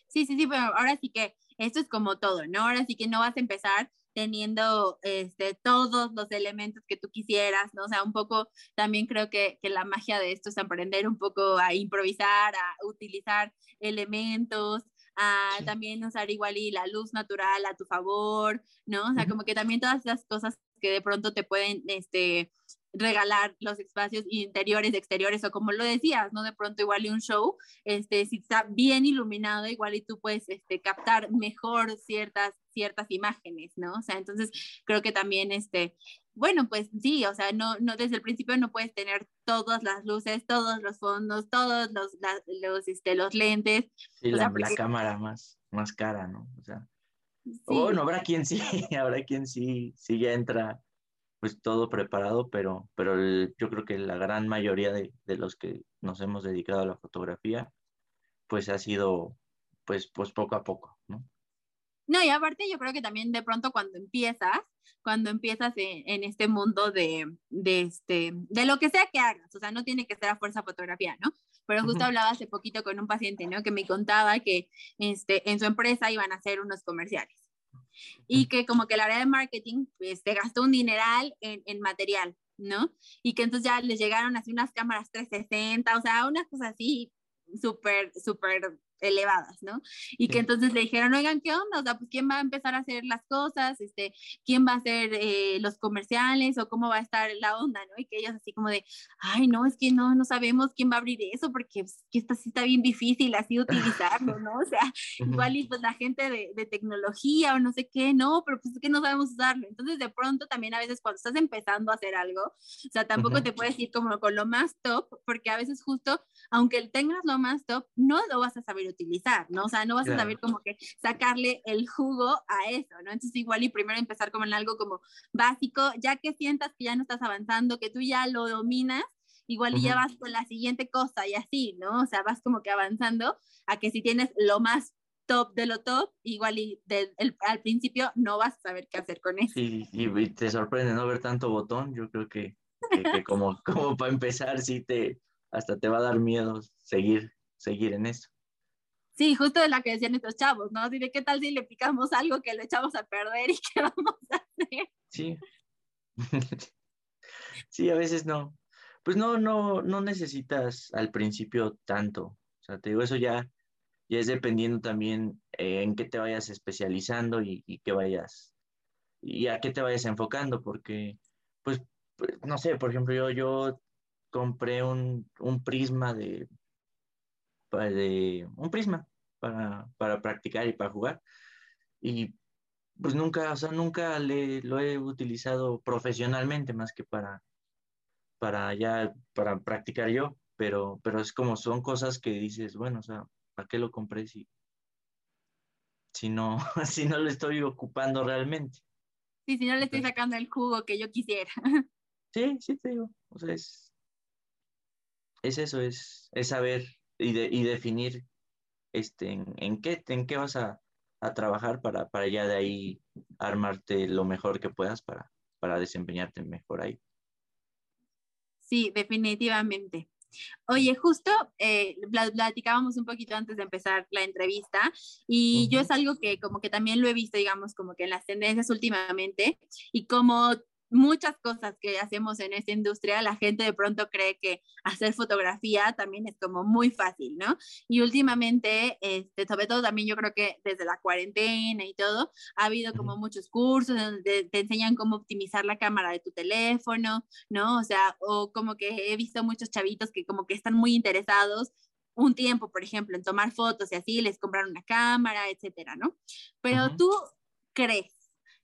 Sí, sí, sí, pero ahora sí que esto es como todo, ¿no? Ahora sí que no vas a empezar teniendo este, todos los elementos que tú quisieras, ¿no? O sea, un poco también creo que, que, la magia de esto es aprender un poco a improvisar, a utilizar elementos, a también usar igual y la luz natural a tu favor, ¿no? O sea, como que también todas esas cosas que de pronto te pueden, este, regalar los espacios interiores, exteriores, o como lo decías, ¿no? De pronto igual y un show, este, si está bien iluminado, igual y tú puedes este, captar mejor ciertas, ciertas imágenes, ¿no? O sea, entonces creo que también, este, bueno, pues sí, o sea, no, no desde el principio no puedes tener todas las luces, todos los fondos, todos los, los, este, los lentes. Sí, la, la, cámara más, más cara, ¿no? O sea, sí. bueno, habrá quien sí, [laughs] habrá quien sí, sí ya entra pues todo preparado, pero, pero yo creo que la gran mayoría de, de, los que nos hemos dedicado a la fotografía, pues ha sido pues, pues poco a poco, ¿no? Y aparte yo creo que también de pronto cuando empiezas, cuando empiezas en, en este mundo de, de, este, de lo que sea que hagas, o sea, no tiene que ser a fuerza fotografía, ¿no? Pero justo uh -huh. hablaba hace poquito con un paciente, ¿no? Que me contaba que este, en su empresa iban a hacer unos comerciales y que como que el área de marketing pues se gastó un dineral en, en, material, ¿no? Y que entonces ya les llegaron así unas cámaras 360, o sea, unas cosas así súper, súper elevadas, ¿no? Y que entonces le dijeron, oigan, ¿qué onda? O sea, pues quién va a empezar a hacer las cosas, este, quién va a hacer eh, los comerciales o cómo va a estar la onda, ¿no? Y que ellos así como de, ay, no, es que no, no sabemos quién va a abrir eso porque pues, que está, sí está bien difícil así utilizarlo, ¿no? O sea, [laughs] igual y pues la gente de, de, tecnología o no sé qué, no, pero pues es que no sabemos usarlo. Entonces, de pronto también a veces cuando estás empezando a hacer algo, o sea, tampoco uh -huh. te puedes ir como con lo más top, porque a veces justo, aunque tengas lo más top, no lo vas a saber utilizar, ¿no? O sea, no vas claro. a saber como que sacarle el jugo a eso, ¿no? Entonces igual y primero empezar como en algo como básico, ya que sientas que ya no estás avanzando, que tú ya lo dominas, igual y uh -huh. ya vas con la siguiente cosa y así, ¿no? O sea, vas como que avanzando a que si tienes lo más top de lo top, igual y de, el, al principio no vas a saber qué hacer con eso. Sí, y, y te sorprende no ver tanto botón, yo creo que, que, que como, [laughs] como para empezar, sí te, hasta te va a dar miedo seguir, seguir en eso. Sí, justo de la que decían estos chavos, ¿no? Dile, ¿qué tal si le picamos algo que lo echamos a perder y [laughs] qué vamos a hacer? Sí. [laughs] sí, a veces no. Pues no, no, no necesitas al principio tanto. O sea, te digo, eso ya, ya es dependiendo también eh, en qué te vayas especializando y, y qué vayas, y a qué te vayas enfocando, porque, pues, pues no sé, por ejemplo, yo, yo compré un, un prisma de, de, un prisma para, para practicar y para jugar. Y pues nunca, o sea, nunca le, lo he utilizado profesionalmente más que para, para ya, para practicar yo, pero, pero es como son cosas que dices, bueno, o sea, ¿para qué lo compré si, si no, [laughs] si no lo estoy ocupando realmente? Sí, si no le estoy sacando el jugo que yo quisiera. Sí, sí te digo, o sea, es, es eso, es, es saber y, de, y definir este, en, en, qué, en qué vas a, a, trabajar para, para ya de ahí armarte lo mejor que puedas para, para desempeñarte mejor ahí. Sí, definitivamente. Oye, justo eh, platicábamos un poquito antes de empezar la entrevista y uh -huh. yo es algo que como que también lo he visto, digamos, como que en las tendencias últimamente y como muchas cosas que hacemos en esta industria, la gente de pronto cree que hacer fotografía también es como muy fácil, ¿no? Y últimamente, este, sobre todo también yo creo que desde la cuarentena y todo, ha habido como muchos cursos donde te enseñan cómo optimizar la cámara de tu teléfono, ¿no? O sea, o como que he visto muchos chavitos que como que están muy interesados un tiempo, por ejemplo, en tomar fotos y así, les compran una cámara, etcétera, ¿no? Pero uh -huh. tú crees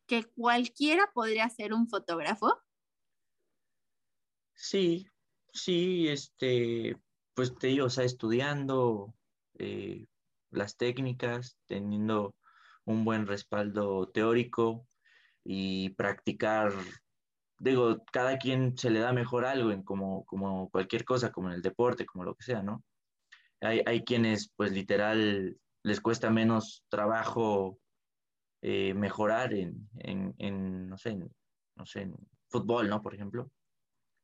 que cualquiera podría ser un fotógrafo? Sí, sí, este, pues te digo, estudiando eh, las técnicas, teniendo un buen respaldo teórico y practicar, digo, cada quien se le da mejor algo en como, como cualquier cosa, como en el deporte, como lo que sea, ¿no? Hay, hay quienes, pues literal, les cuesta menos trabajo eh, mejorar en, en, en, no sé, en, no sé, en fútbol, ¿no? Por ejemplo,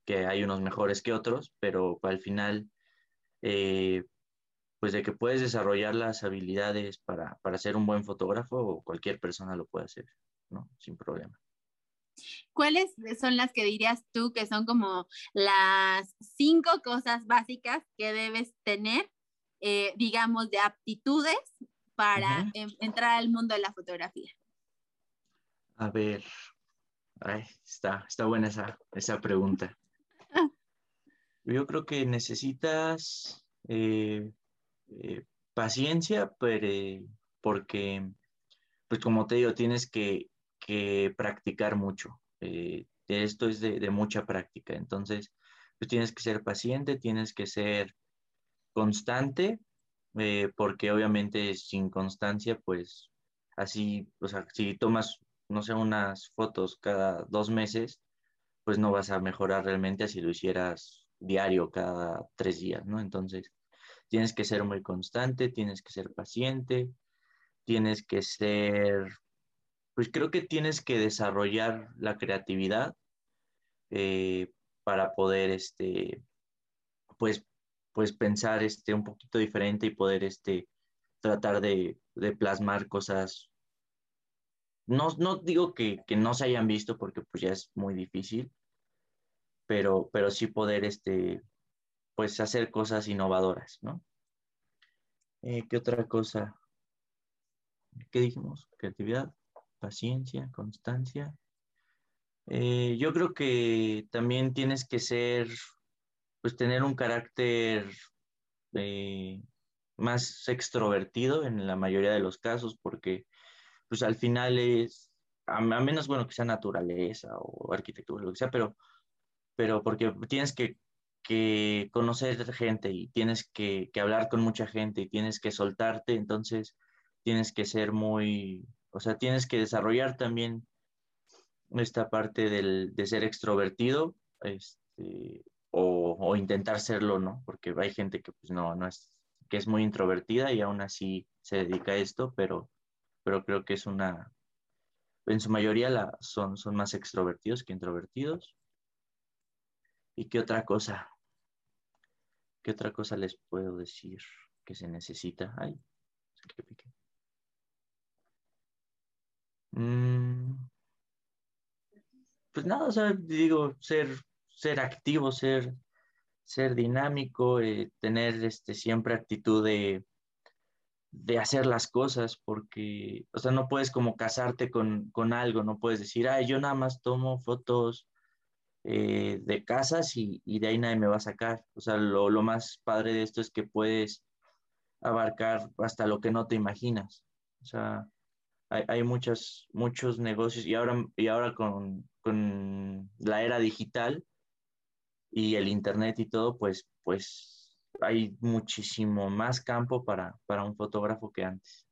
que hay unos mejores que otros, pero al final, eh, pues de que puedes desarrollar las habilidades para, para ser un buen fotógrafo, cualquier persona lo puede hacer, ¿no? Sin problema. ¿Cuáles son las que dirías tú que son como las cinco cosas básicas que debes tener, eh, digamos, de aptitudes para entrar al mundo de la fotografía? A ver, está, está buena esa, esa pregunta. [laughs] Yo creo que necesitas eh, eh, paciencia, pero, porque, pues como te digo, tienes que, practicar mucho. Eh, esto es de, de, mucha práctica. Entonces, pues tienes que ser paciente, tienes que ser constante eh, porque obviamente sin constancia, pues así, o sea, si tomas, no sé, unas fotos cada dos meses, pues no vas a mejorar realmente así lo hicieras diario cada tres días, ¿no? Entonces, tienes que ser muy constante, tienes que ser paciente, tienes que ser, pues creo que tienes que desarrollar la creatividad eh, para poder, este, pues pues pensar este, un poquito diferente y poder este, tratar de, plasmar cosas. No, no digo que, no se hayan visto porque pues ya es muy difícil, pero, pero sí poder este, pues hacer cosas innovadoras, ¿no? Eh, ¿Qué otra cosa? ¿Qué dijimos? Creatividad, paciencia, constancia. Eh, yo creo que también tienes que ser pues tener un carácter eh, más extrovertido en la mayoría de los casos, porque pues al final es, a, menos bueno que sea naturaleza o arquitectura, lo que sea, pero, pero porque tienes que, que conocer gente y tienes que, que, hablar con mucha gente y tienes que soltarte, entonces tienes que ser muy, o sea, tienes que desarrollar también esta parte del, de ser extrovertido, este, o, intentar serlo, ¿no? Porque hay gente que pues no, no es, que es muy introvertida y aún así se dedica a esto, pero, pero creo que es una, en su mayoría la, son, son más extrovertidos que introvertidos. ¿Y qué otra cosa? ¿Qué otra cosa les puedo decir que se necesita? Ay, que pique. Mm. pues nada, digo, ser ser activo, ser, ser dinámico, eh, tener este, siempre actitud de, de, hacer las cosas, porque, o sea, no puedes como casarte con, con algo, no puedes decir, ay, yo nada más tomo fotos eh, de casas y, y, de ahí nadie me va a sacar. O sea, lo, lo, más padre de esto es que puedes abarcar hasta lo que no te imaginas. O sea, hay, hay muchos, muchos negocios y ahora, y ahora con, con la era digital, y el Internet y todo, pues, pues hay muchísimo más campo para, para un fotógrafo que antes.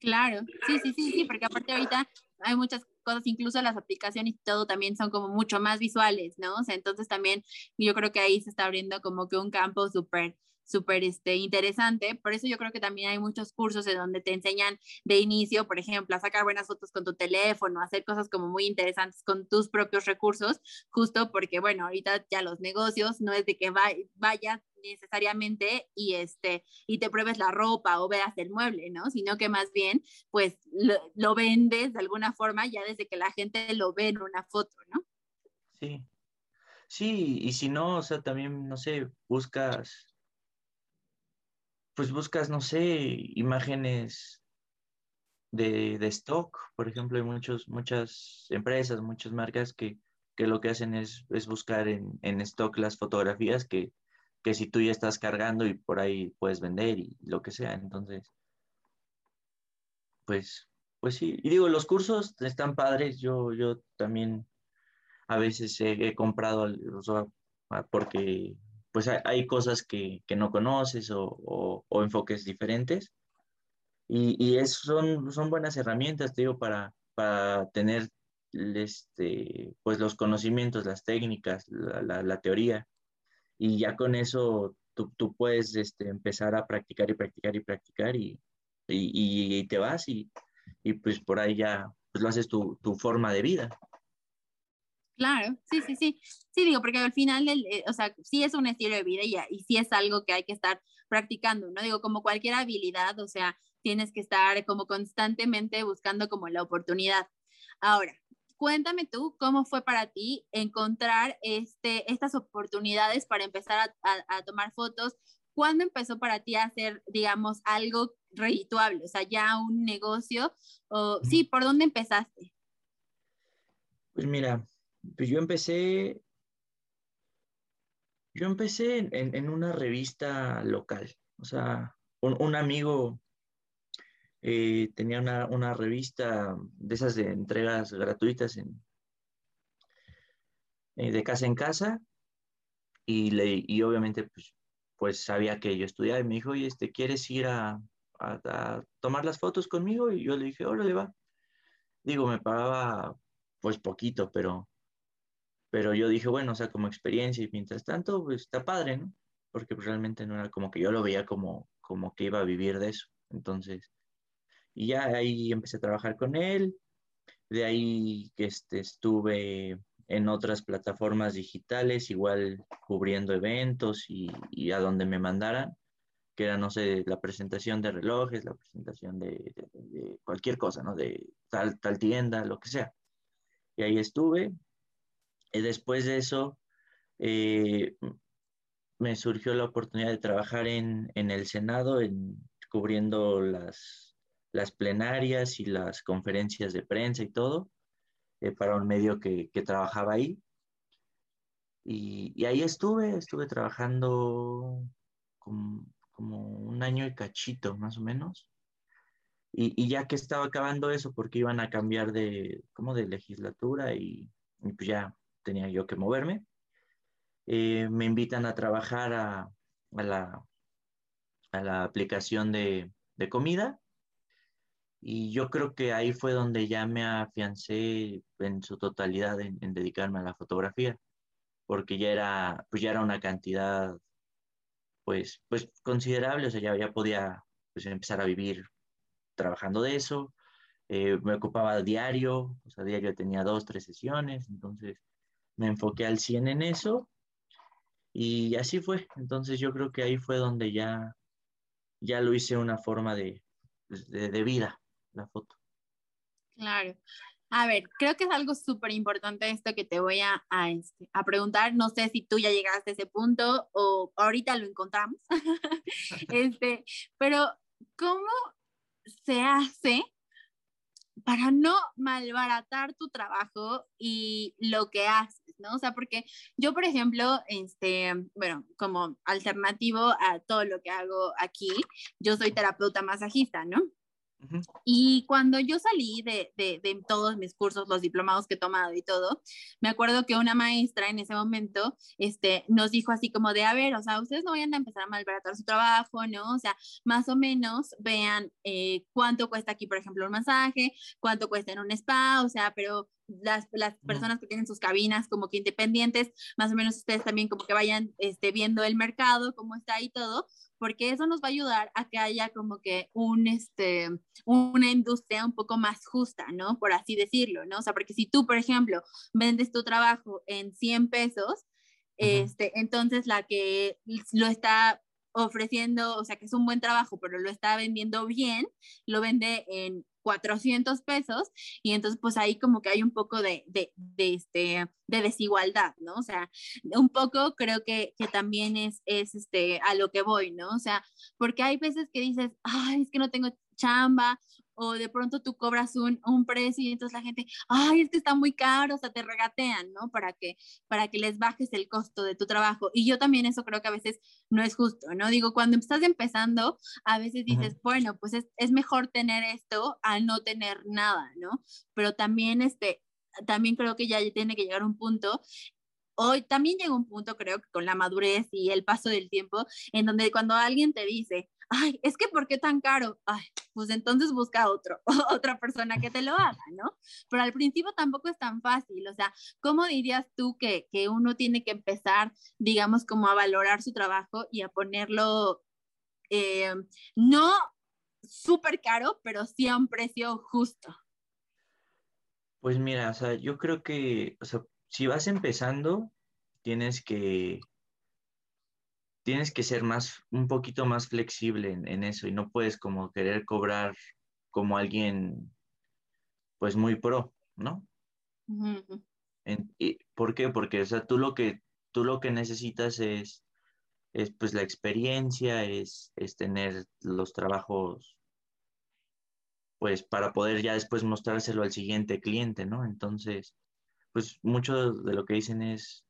Claro, sí, sí, sí, sí, porque aparte ahorita hay muchas cosas, incluso las aplicaciones y todo también son como mucho más visuales, ¿no? O sea, entonces también yo creo que ahí se está abriendo como que un campo súper súper este, interesante. Por eso yo creo que también hay muchos cursos en donde te enseñan de inicio, por ejemplo, a sacar buenas fotos con tu teléfono, a hacer cosas como muy interesantes con tus propios recursos, justo porque, bueno, ahorita ya los negocios no es de que vayas necesariamente y este y te pruebes la ropa o veas el mueble, ¿no? Sino que más bien pues lo, lo vendes de alguna forma ya desde que la gente lo ve en una foto, ¿no? Sí. Sí, y si no, o sea, también, no sé, buscas pues buscas, no sé, imágenes de, stock. Por ejemplo, hay muchos, muchas empresas, muchas marcas que, lo que hacen es, buscar en, stock las fotografías que, que, si tú ya estás cargando y por ahí puedes vender y lo que sea. Entonces, pues pues sí, y digo, los cursos están padres, yo, yo también a veces he, comprado, porque pues hay, cosas que, no conoces o, enfoques diferentes. Y, y son, son buenas herramientas, te digo, para, para tener este, pues los conocimientos, las técnicas, la, teoría. Y ya con eso tú, tú puedes este, empezar a practicar y practicar y practicar y, y, te vas y, y, pues por ahí ya pues lo haces tu, tu forma de vida. Claro, sí, sí, sí. Sí, digo, porque al final, eh, o sea, sí es un estilo de vida y, y sí es algo que hay que estar practicando, ¿no? Digo, como cualquier habilidad, o sea, tienes que estar como constantemente buscando como la oportunidad. Ahora, cuéntame tú cómo fue para ti encontrar este, estas oportunidades para empezar a, tomar fotos. ¿Cuándo empezó para ti a hacer, digamos, algo redituable? O sea, ya un negocio. O, sí, ¿por dónde empezaste? Pues mira, pues yo empecé, yo empecé en, una revista local, o sea, un, amigo eh, tenía una, revista de esas de entregas gratuitas en, eh, de casa en casa y, le, y obviamente pues, pues sabía que yo estudiaba y me dijo, oye, este, ¿quieres ir a, a, tomar las fotos conmigo? Y yo le dije, órale, va. Digo, me pagaba pues poquito, pero pero yo dije, bueno, o sea, como experiencia y mientras tanto, pues está padre, ¿no? Porque pues, realmente no era como que yo lo veía como, como que iba a vivir de eso. Entonces, y ya ahí empecé a trabajar con él. De ahí que este, estuve en otras plataformas digitales, igual cubriendo eventos y, y, a donde me mandaran, que era, no sé, la presentación de relojes, la presentación de, de cualquier cosa, ¿no? De tal, tal tienda, lo que sea. Y ahí estuve, después de eso, eh, me surgió la oportunidad de trabajar en, el Senado, en, cubriendo las, las, plenarias y las conferencias de prensa y todo, eh, para un medio que, trabajaba ahí. Y, ahí estuve, estuve trabajando como, un año y cachito, más o menos. Y, ya que estaba acabando eso, porque iban a cambiar de, como de legislatura y, y pues ya tenía yo que moverme. Eh, me invitan a trabajar a, la, a la, aplicación de, comida y yo creo que ahí fue donde ya me afiancé en su totalidad en, dedicarme a la fotografía, porque ya era, pues ya era una cantidad pues, pues considerable, o sea, ya, ya podía pues, empezar a vivir trabajando de eso. Eh, me ocupaba diario, o sea, diario tenía dos, tres sesiones, entonces me enfoqué al 100 en eso y así fue. Entonces yo creo que ahí fue donde ya, ya lo hice una forma de, pues, de, vida, la foto. Claro. A ver, creo que es algo súper importante esto que te voy a, este, a, preguntar. No sé si tú ya llegaste a ese punto o ahorita lo encontramos. [laughs] este, pero, ¿cómo se hace para no malbaratar tu trabajo y lo que haces, ¿no? O sea, porque yo, por ejemplo, este, bueno, como alternativo a todo lo que hago aquí, yo soy terapeuta masajista, ¿no? Y cuando yo salí de, de, de, todos mis cursos, los diplomados que he tomado y todo, me acuerdo que una maestra en ese momento este, nos dijo así como de, a ver, o sea, ustedes no vayan a empezar a malbaratar su trabajo, ¿no? O sea, más o menos vean eh, cuánto cuesta aquí, por ejemplo, un masaje, cuánto cuesta en un spa, o sea, pero las, las personas que tienen sus cabinas como que independientes, más o menos ustedes también como que vayan este, viendo el mercado, cómo está y todo, porque eso nos va a ayudar a que haya como que un, este, una industria un poco más justa, ¿no? Por así decirlo, ¿no? O sea, porque si tú, por ejemplo, vendes tu trabajo en 100 pesos, este, entonces la que lo está ofreciendo, o sea, que es un buen trabajo, pero lo está vendiendo bien, lo vende en 400 pesos y entonces pues ahí como que hay un poco de, de, este, de desigualdad, ¿no? O sea, un poco creo que, que también es, es este, a lo que voy, ¿no? O sea, porque hay veces que dices, ay, es que no tengo chamba o de pronto tú cobras un, un precio y entonces la gente, ay, es que está muy caro, o sea, te regatean, ¿no? Para que, para que les bajes el costo de tu trabajo. Y yo también eso creo que a veces no es justo, ¿no? Digo, cuando estás empezando, a veces dices, bueno, pues es, es mejor tener esto a no tener nada, ¿no? Pero también, este, también creo que ya tiene que llegar un punto hoy también llega un punto, creo que con la madurez y el paso del tiempo, en donde cuando alguien te dice, ay, es que ¿por qué tan caro? Ay, pues entonces busca otro, [laughs] otra persona que te lo haga, ¿no? Pero al principio tampoco es tan fácil, o sea, ¿cómo dirías tú que, que uno tiene que empezar, digamos, como a valorar su trabajo y a ponerlo, eh, no súper caro, pero sí a un precio justo? Pues mira, o sea, yo creo que, o sea, si vas empezando, tienes que, tienes que ser más, un poquito más flexible en, eso y no puedes como querer cobrar como alguien, pues muy pro, ¿no? ¿Por qué? Porque, o sea, tú lo que, tú lo que necesitas es, es pues la experiencia, es, es tener los trabajos pues para poder ya después mostrárselo al siguiente cliente, ¿no? Entonces, pues mucho de lo que dicen es,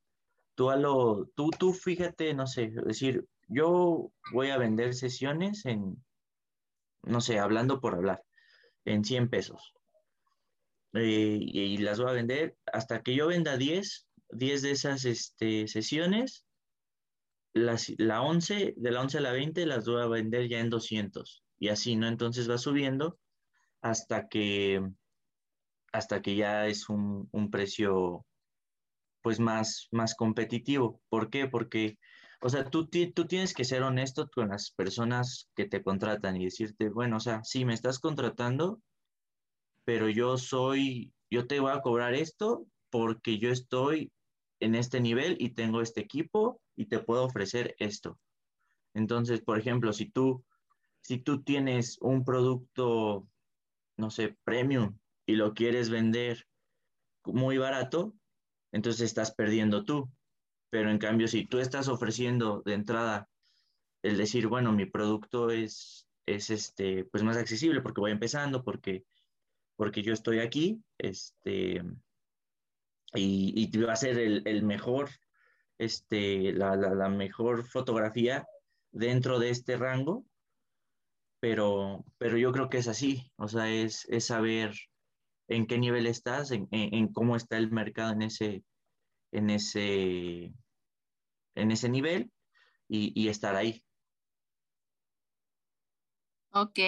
tú a lo, tú, tú fíjate, no sé, es decir, yo voy a vender sesiones en, no sé, hablando por hablar, en 100 pesos. Eh, y, las voy a vender hasta que yo venda 10, 10 de esas este, sesiones, las, la 11, de la 11 a la 20 las voy a vender ya en 200. Y así, ¿no? Entonces va subiendo hasta que hasta que ya es un, precio pues más, más competitivo. ¿Por qué? Porque, o sea, tú, tú tienes que ser honesto con las personas que te contratan y decirte, bueno, o sea, sí, me estás contratando, pero yo soy, yo te voy a cobrar esto porque yo estoy en este nivel y tengo este equipo y te puedo ofrecer esto. Entonces, por ejemplo, si tú, si tú tienes un producto, no sé, premium y lo quieres vender muy barato, entonces estás perdiendo tú. Pero en cambio, si tú estás ofreciendo de entrada el decir, bueno, mi producto es, es este, pues más accesible porque voy empezando, porque, porque yo estoy aquí, este, y, y va a ser el, mejor, este, la, la, mejor fotografía dentro de este rango, pero, pero yo creo que es así, o sea, es, es saber en qué nivel estás, en, cómo está el mercado en ese, en ese, en ese nivel y, estar ahí. Ok,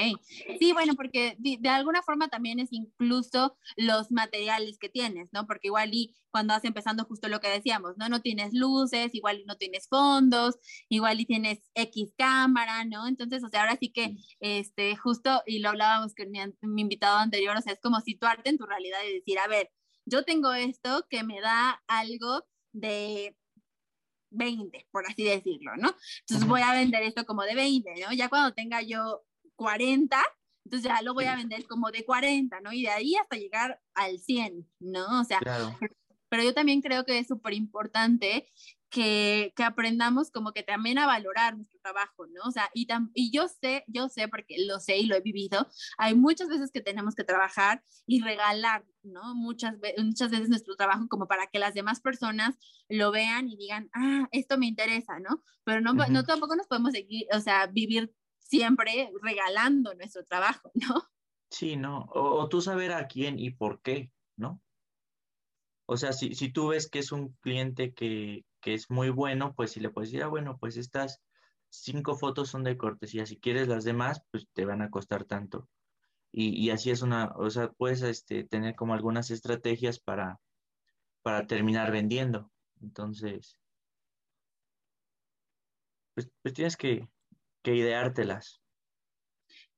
sí, bueno, porque de, alguna forma también es incluso los materiales que tienes, ¿no? Porque igual y cuando vas empezando justo lo que decíamos, ¿no? No tienes luces, igual no tienes fondos, igual y tienes X cámara, ¿no? Entonces, o sea, ahora sí que, este, justo, y lo hablábamos con mi, mi invitado anterior, o sea, es como situarte en tu realidad y decir, a ver, yo tengo esto que me da algo de 20, por así decirlo, ¿no? Entonces voy a vender esto como de 20, ¿no? Ya cuando tenga yo 40, entonces ya lo voy a vender como de 40, ¿no? Y de ahí hasta llegar al 100, ¿no? O sea, pero yo también creo que es súper importante que, que, aprendamos como que también a valorar nuestro trabajo, ¿no? O sea, y, y yo sé, yo sé, porque lo sé y lo he vivido, hay muchas veces que tenemos que trabajar y regalar, ¿no? Muchas, muchas veces nuestro trabajo como para que las demás personas lo vean y digan, ah, esto me interesa, ¿no? Pero no, no tampoco nos podemos seguir, o sea, vivir siempre regalando nuestro trabajo, [laughs] ¿no? Sí, ¿no? O, tú saber a quién y por qué, ¿no? O sea, si, si tú ves que es un cliente que, que es muy bueno, pues si le puedes decir, ah, bueno, pues estas cinco fotos son de cortesía, si quieres las demás, pues te van a costar tanto. Y, y así es una, o sea, puedes este, tener como algunas estrategias para, para terminar vendiendo. Entonces, pues, pues tienes que, que ideártelas.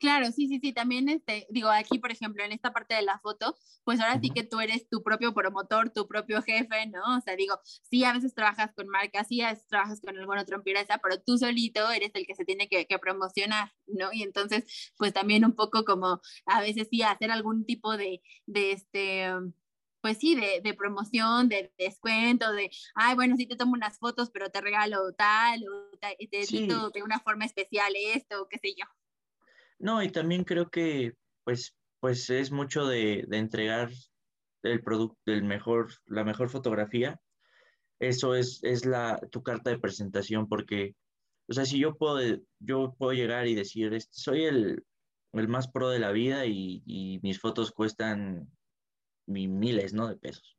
Claro, sí, sí, sí, también este, digo, aquí, por ejemplo, en esta parte de la foto, pues ahora sí que tú eres tu propio promotor, tu propio jefe, ¿no? O sea, digo, sí, a veces trabajas con marcas, sí, a veces trabajas con alguna otra empresa, pero tú solito eres el que se tiene que, que promocionar, ¿no? Y entonces, pues también un poco como a veces sí hacer algún tipo de, de este, pues sí, de, de, promoción, de descuento, de, ay, bueno, sí te tomo unas fotos, pero te regalo tal, o te de una forma especial esto, qué sé yo. No, y también creo que, pues, pues es mucho de, entregar el producto, el mejor, la mejor fotografía. Eso es, es la, tu carta de presentación, porque, o sea, si yo puedo, yo puedo llegar y decir, soy el, el más pro de la vida y, y mis fotos cuestan miles, ¿no? De pesos.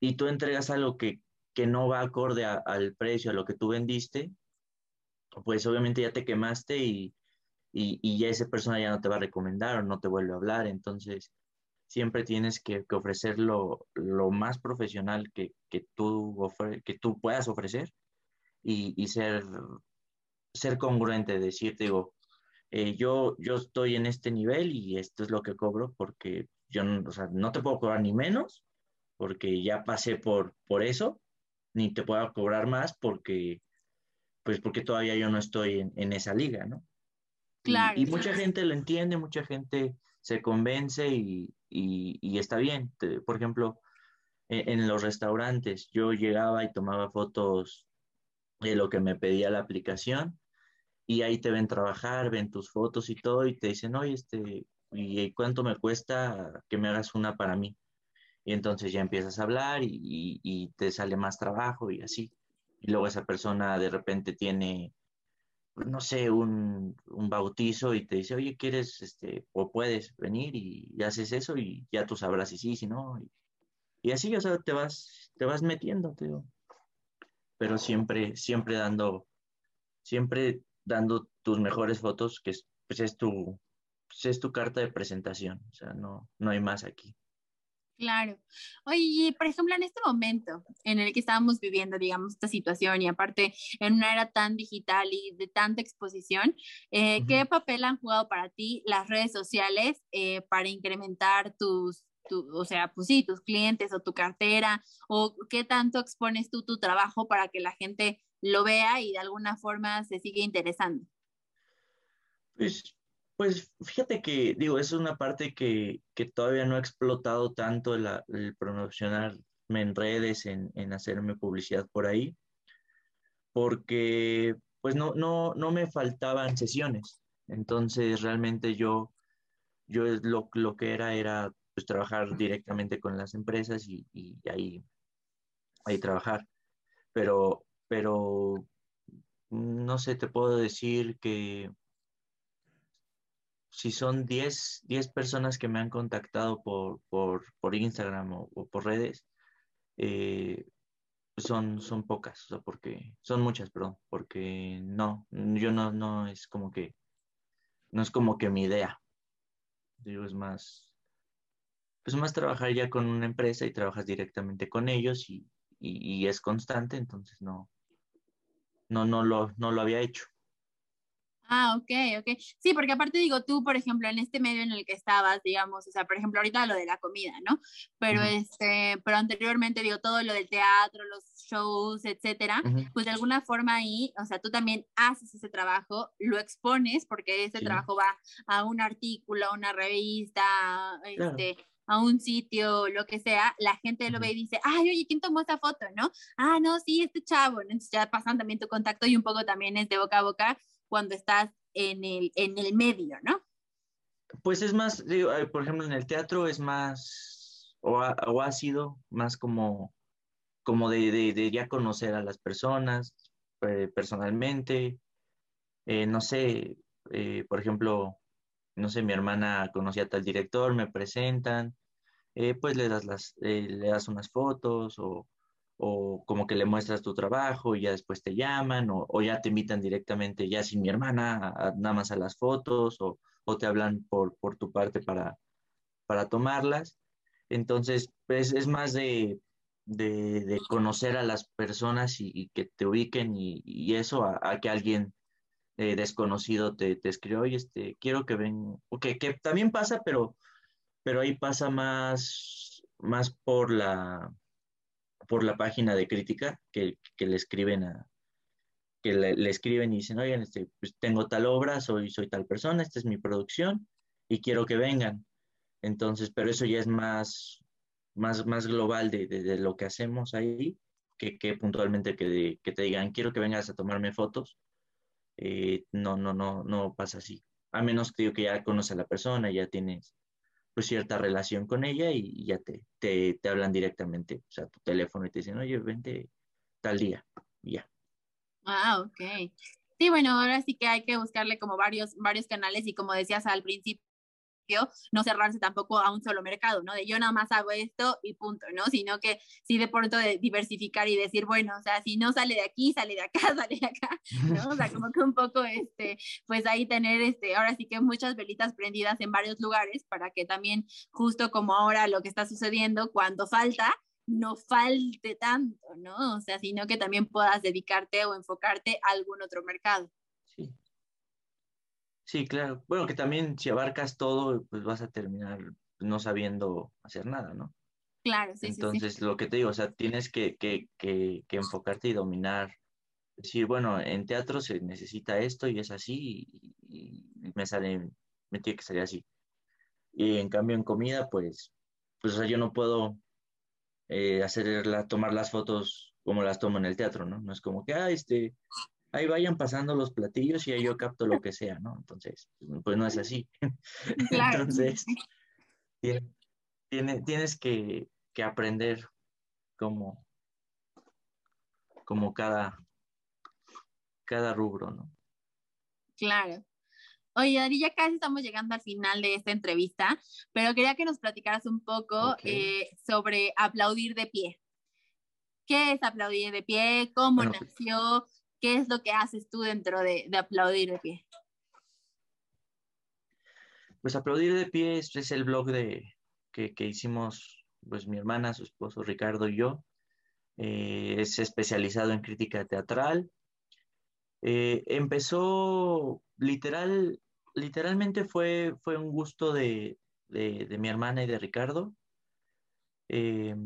Y tú entregas algo que, que no va acorde al precio, a lo que tú vendiste, pues obviamente ya te quemaste y, y, ya esa persona ya no te va a recomendar o no te vuelve a hablar. Entonces, siempre tienes que, que ofrecer lo, lo, más profesional que, que tú, que tú puedas ofrecer y, y, ser, ser congruente, decirte, digo, eh, yo, yo estoy en este nivel y esto es lo que cobro porque yo no, o sea, no te puedo cobrar ni menos porque ya pasé por, por eso, ni te puedo cobrar más porque, pues porque todavía yo no estoy en, en esa liga, ¿no? Claro. Y, mucha gente lo entiende, mucha gente se convence y, y, está bien. por ejemplo, en, en, los restaurantes, yo llegaba y tomaba fotos de lo que me pedía la aplicación y ahí te ven trabajar, ven tus fotos y todo y te dicen, oye, este, ¿y cuánto me cuesta que me hagas una para mí? Y entonces ya empiezas a hablar y, y, te sale más trabajo y así. Y luego esa persona de repente tiene, no sé, un, un, bautizo y te dice, oye, ¿quieres, este, o puedes venir y, haces eso y ya tú sabrás si sí, si no? Y, y así, o sea, te vas, te vas metiendo, te. Pero siempre, siempre dando, siempre dando tus mejores fotos, que es, pues es tu, pues es tu carta de presentación, o sea, no, no hay más aquí. Claro. Oye, por ejemplo, en este momento en el que estábamos viviendo, digamos, esta situación y aparte en una era tan digital y de tanta exposición, eh, ¿qué papel han jugado para ti las redes sociales eh, para incrementar tus, o sea, pues sí, tus clientes o tu cartera, o qué tanto expones tú tu trabajo para que la gente lo vea y de alguna forma se sigue interesando? Pues, pues fíjate que, digo, eso es una parte que, que todavía no ha explotado tanto el, el promocionarme en redes, en, en, hacerme publicidad por ahí, porque pues no, no, no me faltaban sesiones. Entonces realmente yo, yo lo, lo que era era pues trabajar directamente con las empresas y, y ahí, ahí trabajar. Pero pero no sé, te puedo decir que si son 10, 10 personas que me han contactado por, por, por Instagram o, por redes, eh, son, son pocas, o sea, porque son muchas, perdón, porque no, yo no, no es como que, no es como que mi idea. Digo, es más, pues más trabajar ya con una empresa y trabajas directamente con ellos y, y es constante, entonces no, no, no, lo, no lo había hecho. Ah, ok, ok. Sí, porque aparte digo, tú, por ejemplo, en este medio en el que estabas, digamos, o sea, por ejemplo, ahorita lo de la comida, ¿no? Pero este, pero anteriormente digo, todo lo del teatro, los shows, etcétera, pues de alguna forma ahí, o sea, tú también haces ese trabajo, lo expones, porque ese trabajo va a un artículo, a una revista, este, a un sitio, lo que sea, la gente lo ve y dice, ay, oye, ¿quién tomó esa foto, no? Ah, no, sí, este chavo. Entonces ya pasan también tu contacto y un poco también es de boca a boca cuando estás en el, en el medio, ¿no? Pues es más, digo, eh, por ejemplo, en el teatro es más, o ha, o ha sido más como, como de, de, de, ya conocer a las personas eh, personalmente. Eh, no sé, por ejemplo, no sé, mi hermana conocía a tal director, me presentan, pues le das, las, le das unas fotos o, o, como que le muestras tu trabajo y ya después te llaman o, o ya te invitan directamente ya sin mi hermana, nada más a las fotos o, o te hablan por, por, tu parte para, para tomarlas. Entonces, pues es más de, de, de conocer a las personas y, y que te ubiquen y, y eso a, a, que alguien eh, desconocido te, te escribe, oye, este, quiero que ven, que, que también pasa, pero pero ahí pasa más, más por la por la página de crítica que, que le escriben a que le, escriben y dicen, oigan, este, pues tengo tal obra, soy, soy tal persona, esta es mi producción y quiero que vengan. Entonces, pero eso ya es más, más, más global de, de, lo que hacemos ahí, que, puntualmente que, que, te digan, quiero que vengas a tomarme fotos. Eh, no, no, no, no pasa así. A menos que, digo que ya conoces a la persona, ya tienes pues cierta relación con ella y, ya te, te, te, hablan directamente, o sea, tu teléfono y te dicen, oye, vente tal día, y ya. Ah, ok. Sí, bueno, ahora sí que hay que buscarle como varios, varios canales y como decías al principio, no cerrarse tampoco a un solo mercado, ¿no? De yo nada más hago esto y punto, ¿no? Sino que sí de pronto de diversificar y decir, bueno, o sea, si no sale de aquí, sale de acá, [laughs] sale de acá, ¿no? O sea, [laughs] como que un poco, este, pues ahí tener, este, ahora sí que muchas velitas prendidas en varios lugares para que también, justo como ahora lo que está sucediendo, cuando falta, no falte tanto, ¿no? O sea, sino que también puedas dedicarte o enfocarte a algún otro mercado. Sí. Sí, claro. Bueno, que también si abarcas todo, pues vas a terminar no sabiendo hacer nada, ¿no? Claro, sí. Entonces, sí, lo que te digo, o sea, tienes que, que, que, que, enfocarte y dominar. Decir, bueno, en teatro se necesita esto y es así y, y me sale, me tiene que salir así. Y en cambio en comida, pues, pues o sea, yo no puedo eh, hacerla, tomar las fotos como las tomo en el teatro, ¿no? No es como que, ah, este, ahí vayan pasando los platillos y ahí yo capto lo que sea, ¿no? Entonces, pues no es así. [laughs] Entonces, tiene, tienes que, que aprender como, como cada, cada rubro, ¿no? Claro. Oye, Adri, ya casi estamos llegando al final de esta entrevista, pero quería que nos platicaras un poco okay. eh, sobre aplaudir de pie. ¿Qué es aplaudir de pie? ¿Cómo bueno, nació? ¿Qué es lo que haces tú dentro de, aplaudir de pie? Pues aplaudir de pie es, el blog de, que, hicimos pues mi hermana, su esposo Ricardo y yo. Eh, es especializado en crítica teatral. Eh, empezó literal, literalmente fue, fue un gusto de, de, de mi hermana y de Ricardo, eh,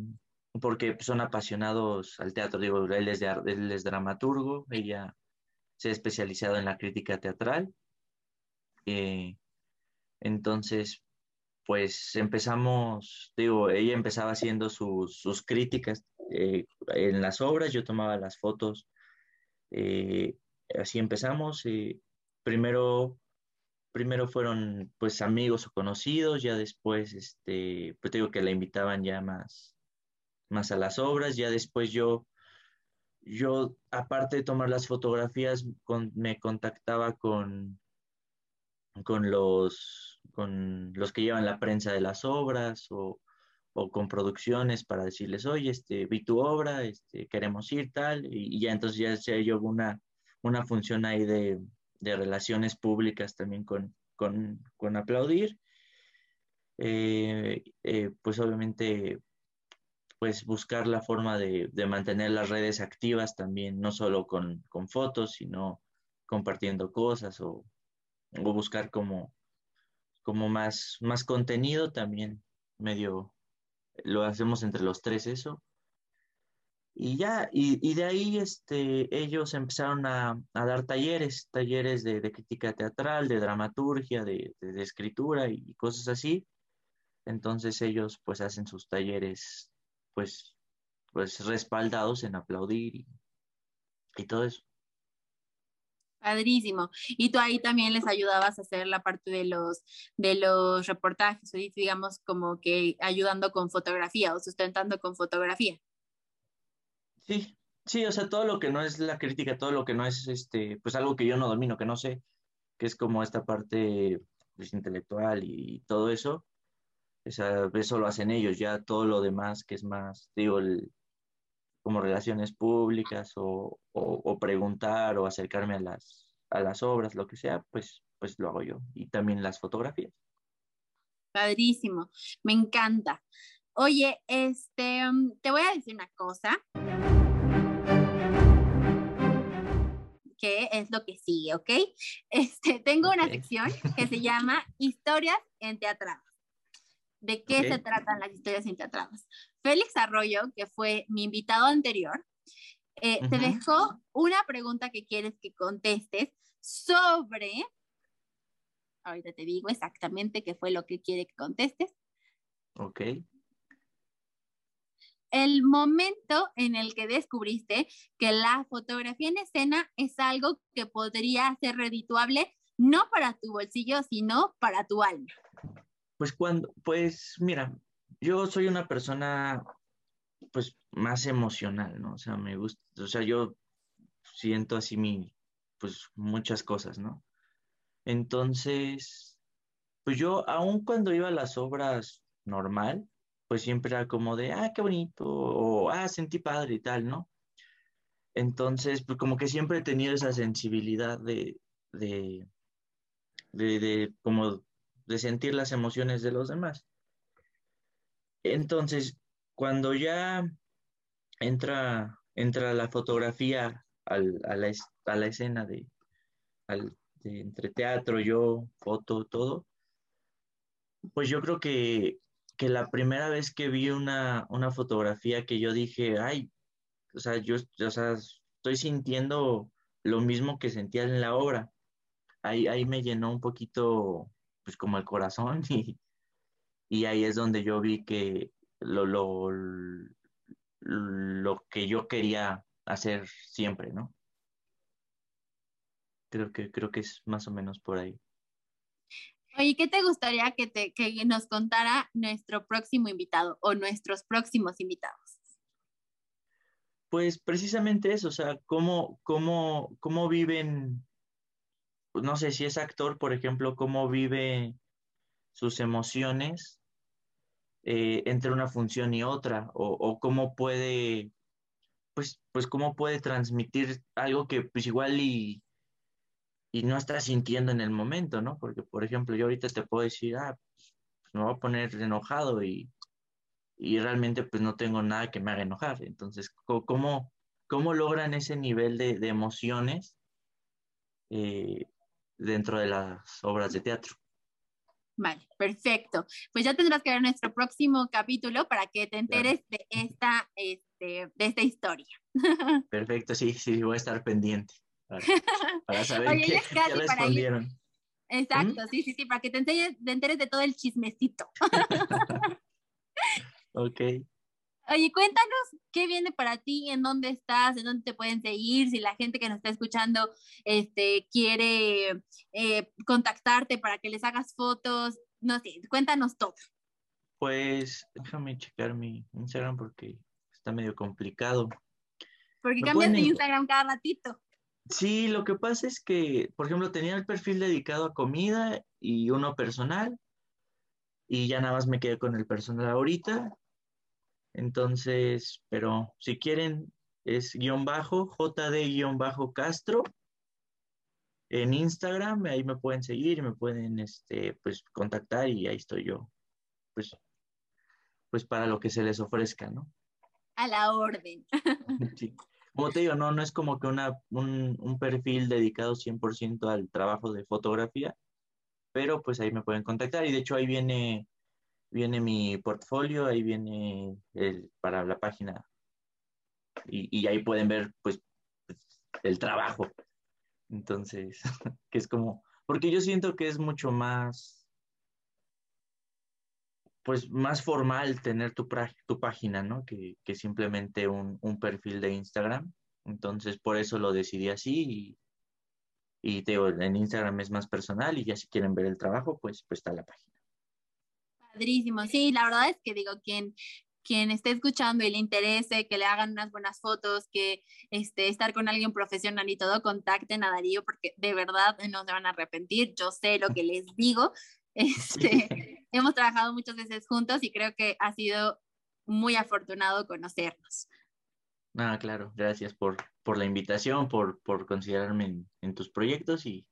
porque son apasionados al teatro. Digo, él es, de, él es dramaturgo, ella se ha especializado en la crítica teatral. Eh, entonces, pues empezamos, digo, ella empezaba haciendo sus, sus críticas eh, en las obras, yo tomaba las fotos, eh, así empezamos. Eh, primero, primero fueron pues amigos o conocidos, ya después, este, pues digo que la invitaban ya más, más a las obras, ya después yo, yo aparte de tomar las fotografías, me contactaba con, con los, con los que llevan la prensa de las obras o, o con producciones para decirles, oye, este, vi tu obra, este, queremos ir tal, y, ya entonces ya, ya yo una, una función ahí de, de relaciones públicas también con, con, con aplaudir. Eh, eh, pues obviamente pues buscar la forma de, de, mantener las redes activas también, no solo con, con fotos, sino compartiendo cosas o, o buscar como, como más, más contenido también, medio, lo hacemos entre los tres eso. Y ya, y, y de ahí este, ellos empezaron a, a dar talleres, talleres de, de, crítica teatral, de dramaturgia, de, de, de, escritura y cosas así. Entonces ellos pues hacen sus talleres pues, pues respaldados en aplaudir y, y todo eso. Padrísimo. Y tú ahí también les ayudabas a hacer la parte de los, de los reportajes, digamos como que ayudando con fotografía o sustentando con fotografía. Sí, sí, o sea, todo lo que no es la crítica, todo lo que no es, este, pues algo que yo no domino, que no sé, que es como esta parte pues, intelectual y todo eso, o sea, eso lo hacen ellos, ya todo lo demás que es más, digo, el, como relaciones públicas o, o, o, preguntar o acercarme a las, a las obras, lo que sea, pues, pues lo hago yo. Y también las fotografías. Padrísimo, me encanta. Oye, este, te voy a decir una cosa. que es lo que sigue, ¿ok? Este, tengo una okay. sección que se llama Historias en Teatradas. ¿De qué okay. se tratan las historias teatradas? Félix Arroyo, que fue mi invitado anterior, eh, uh -huh. te dejó una pregunta que quieres que contestes sobre, ahorita te digo exactamente qué fue lo que quiere que contestes. Ok el momento en el que descubriste que la fotografía en escena es algo que podría ser redituable no para tu bolsillo, sino para tu alma. Pues cuando, pues mira, yo soy una persona pues más emocional, ¿no? O sea, me gusta, o sea, yo siento así mi, pues muchas cosas, ¿no? Entonces, pues yo, aun cuando iba a las obras normal, pues siempre era como de, ah, qué bonito, o ah, sentí padre y tal, ¿no? Entonces, pues como que siempre he tenido esa sensibilidad de, de, de, de como de sentir las emociones de los demás. Entonces, cuando ya entra, entra la fotografía a, la, a, la, escena de, entre teatro, yo, foto, todo, pues yo creo que, la primera vez que vi una, fotografía que yo dije, ay, o sea, yo o sea, estoy sintiendo lo mismo que sentía en la obra. Ahí, ahí me llenó un poquito, pues como el corazón [laughs] y, y ahí es donde yo vi que lo, lo, lo que yo quería hacer siempre, ¿no? Creo que, creo que es más o menos por ahí. Oye, ¿qué te gustaría que, te, que nos contara nuestro próximo invitado o nuestros próximos invitados? Pues precisamente eso, o sea, cómo, cómo, cómo viven, no sé si es actor, por ejemplo, cómo vive sus emociones eh, entre una función y otra, o, cómo puede, pues, pues cómo puede transmitir algo que pues igual y, y no está sintiendo en el momento, ¿no? Porque, por ejemplo, yo ahorita te puedo decir, ah, pues, me voy a poner enojado y, y realmente pues no tengo nada que me haga enojar. Entonces, ¿cómo, cómo logran ese nivel de, de emociones eh, dentro de las obras de teatro? Vale, perfecto. Pues ya tendrás que ver nuestro próximo capítulo para que te enteres de esta, este, de esta historia. [laughs] Perfecto, sí, sí, voy a estar pendiente para, [laughs] saber qué, respondieron. Exacto, ¿Mm? sí, sí, sí, para que te enteres, te enteres de todo el chismecito. [laughs] ok. Oye, cuéntanos qué viene para ti, en dónde estás, en dónde te pueden seguir, si la gente que nos está escuchando este, quiere eh, contactarte para que les hagas fotos, no sé, cuéntanos todo. Pues déjame checar mi Instagram porque está medio complicado. Porque cambias de Instagram cada ratito. Sí, lo que pasa es que, por ejemplo, tenía el perfil dedicado a comida y uno personal, y ya nada más me quedé con el personal ahorita, entonces, pero si quieren, es guion bajo, JD guion bajo Castro. En Instagram, ahí me pueden seguir, me pueden este, pues, contactar y ahí estoy yo. Pues, pues para lo que se les ofrezca, ¿no? A la orden. [laughs] Sí. Como te digo, no, no es como que una, un, un perfil dedicado 100% al trabajo de fotografía, pero pues ahí me pueden contactar y de hecho ahí viene viene mi portfolio, ahí viene el, para la página y, ahí pueden ver pues el trabajo. Entonces, [laughs] que es como, porque yo siento que es mucho más, pues más formal tener tu, tu página, ¿no? Que, simplemente un, perfil de Instagram. Entonces, por eso lo decidí así y, y te en Instagram es más personal y ya si quieren ver el trabajo, pues, pues está la página. Padrísimo, sí, la verdad es que digo, quien, quien esté escuchando y le interese que le hagan unas buenas fotos, que este, estar con alguien profesional y todo, contacten a Darío porque de verdad no se van a arrepentir. Yo sé lo que les digo. [laughs] Este, [laughs] hemos trabajado muchas veces juntos y creo que ha sido muy afortunado conocernos. Ah, claro, gracias por, por la invitación, por, por considerarme en, en tus proyectos y,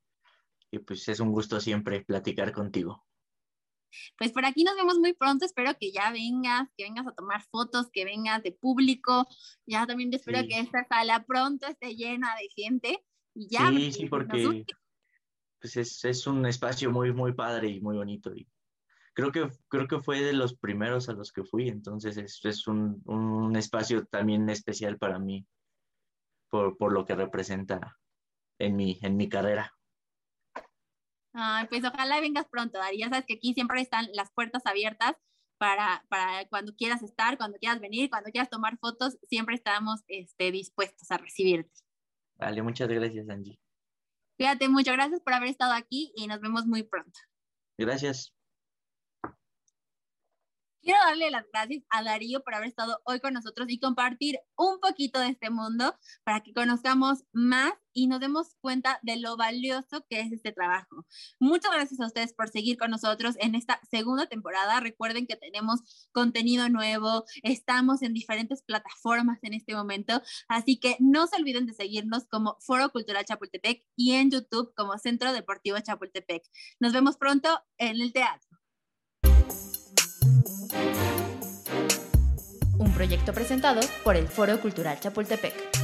y pues es un gusto siempre platicar contigo. Pues por aquí nos vemos muy pronto, espero que ya vengas, que vengas a tomar fotos, que vengas de público, ya también espero que esta sala pronto esté llena de gente y ya. Sí, sí, porque pues es, es, un espacio muy, muy padre y muy bonito y creo que, creo que fue de los primeros a los que fui, entonces es, es un, un, espacio también especial para mí por, por lo que representa en mi, en mi carrera. Ay, pues ojalá vengas pronto, Dari. Ya sabes que aquí siempre están las puertas abiertas para, para cuando quieras estar, cuando quieras venir, cuando quieras tomar fotos, siempre estamos este, dispuestos a recibirte. Vale, muchas gracias, Angie. Cuídate mucho, gracias por haber estado aquí y nos vemos muy pronto. Gracias. Quiero darle las gracias a Darío por haber estado hoy con nosotros y compartir un poquito de este mundo para que conozcamos más y nos demos cuenta de lo valioso que es este trabajo. Muchas gracias a ustedes por seguir con nosotros en esta segunda temporada. Recuerden que tenemos contenido nuevo, estamos en diferentes plataformas en este momento, así que no se olviden de seguirnos como Foro Cultural Chapultepec y en YouTube como Centro Deportivo Chapultepec. Nos vemos pronto en el teatro. Un proyecto presentado por el Foro Cultural Chapultepec.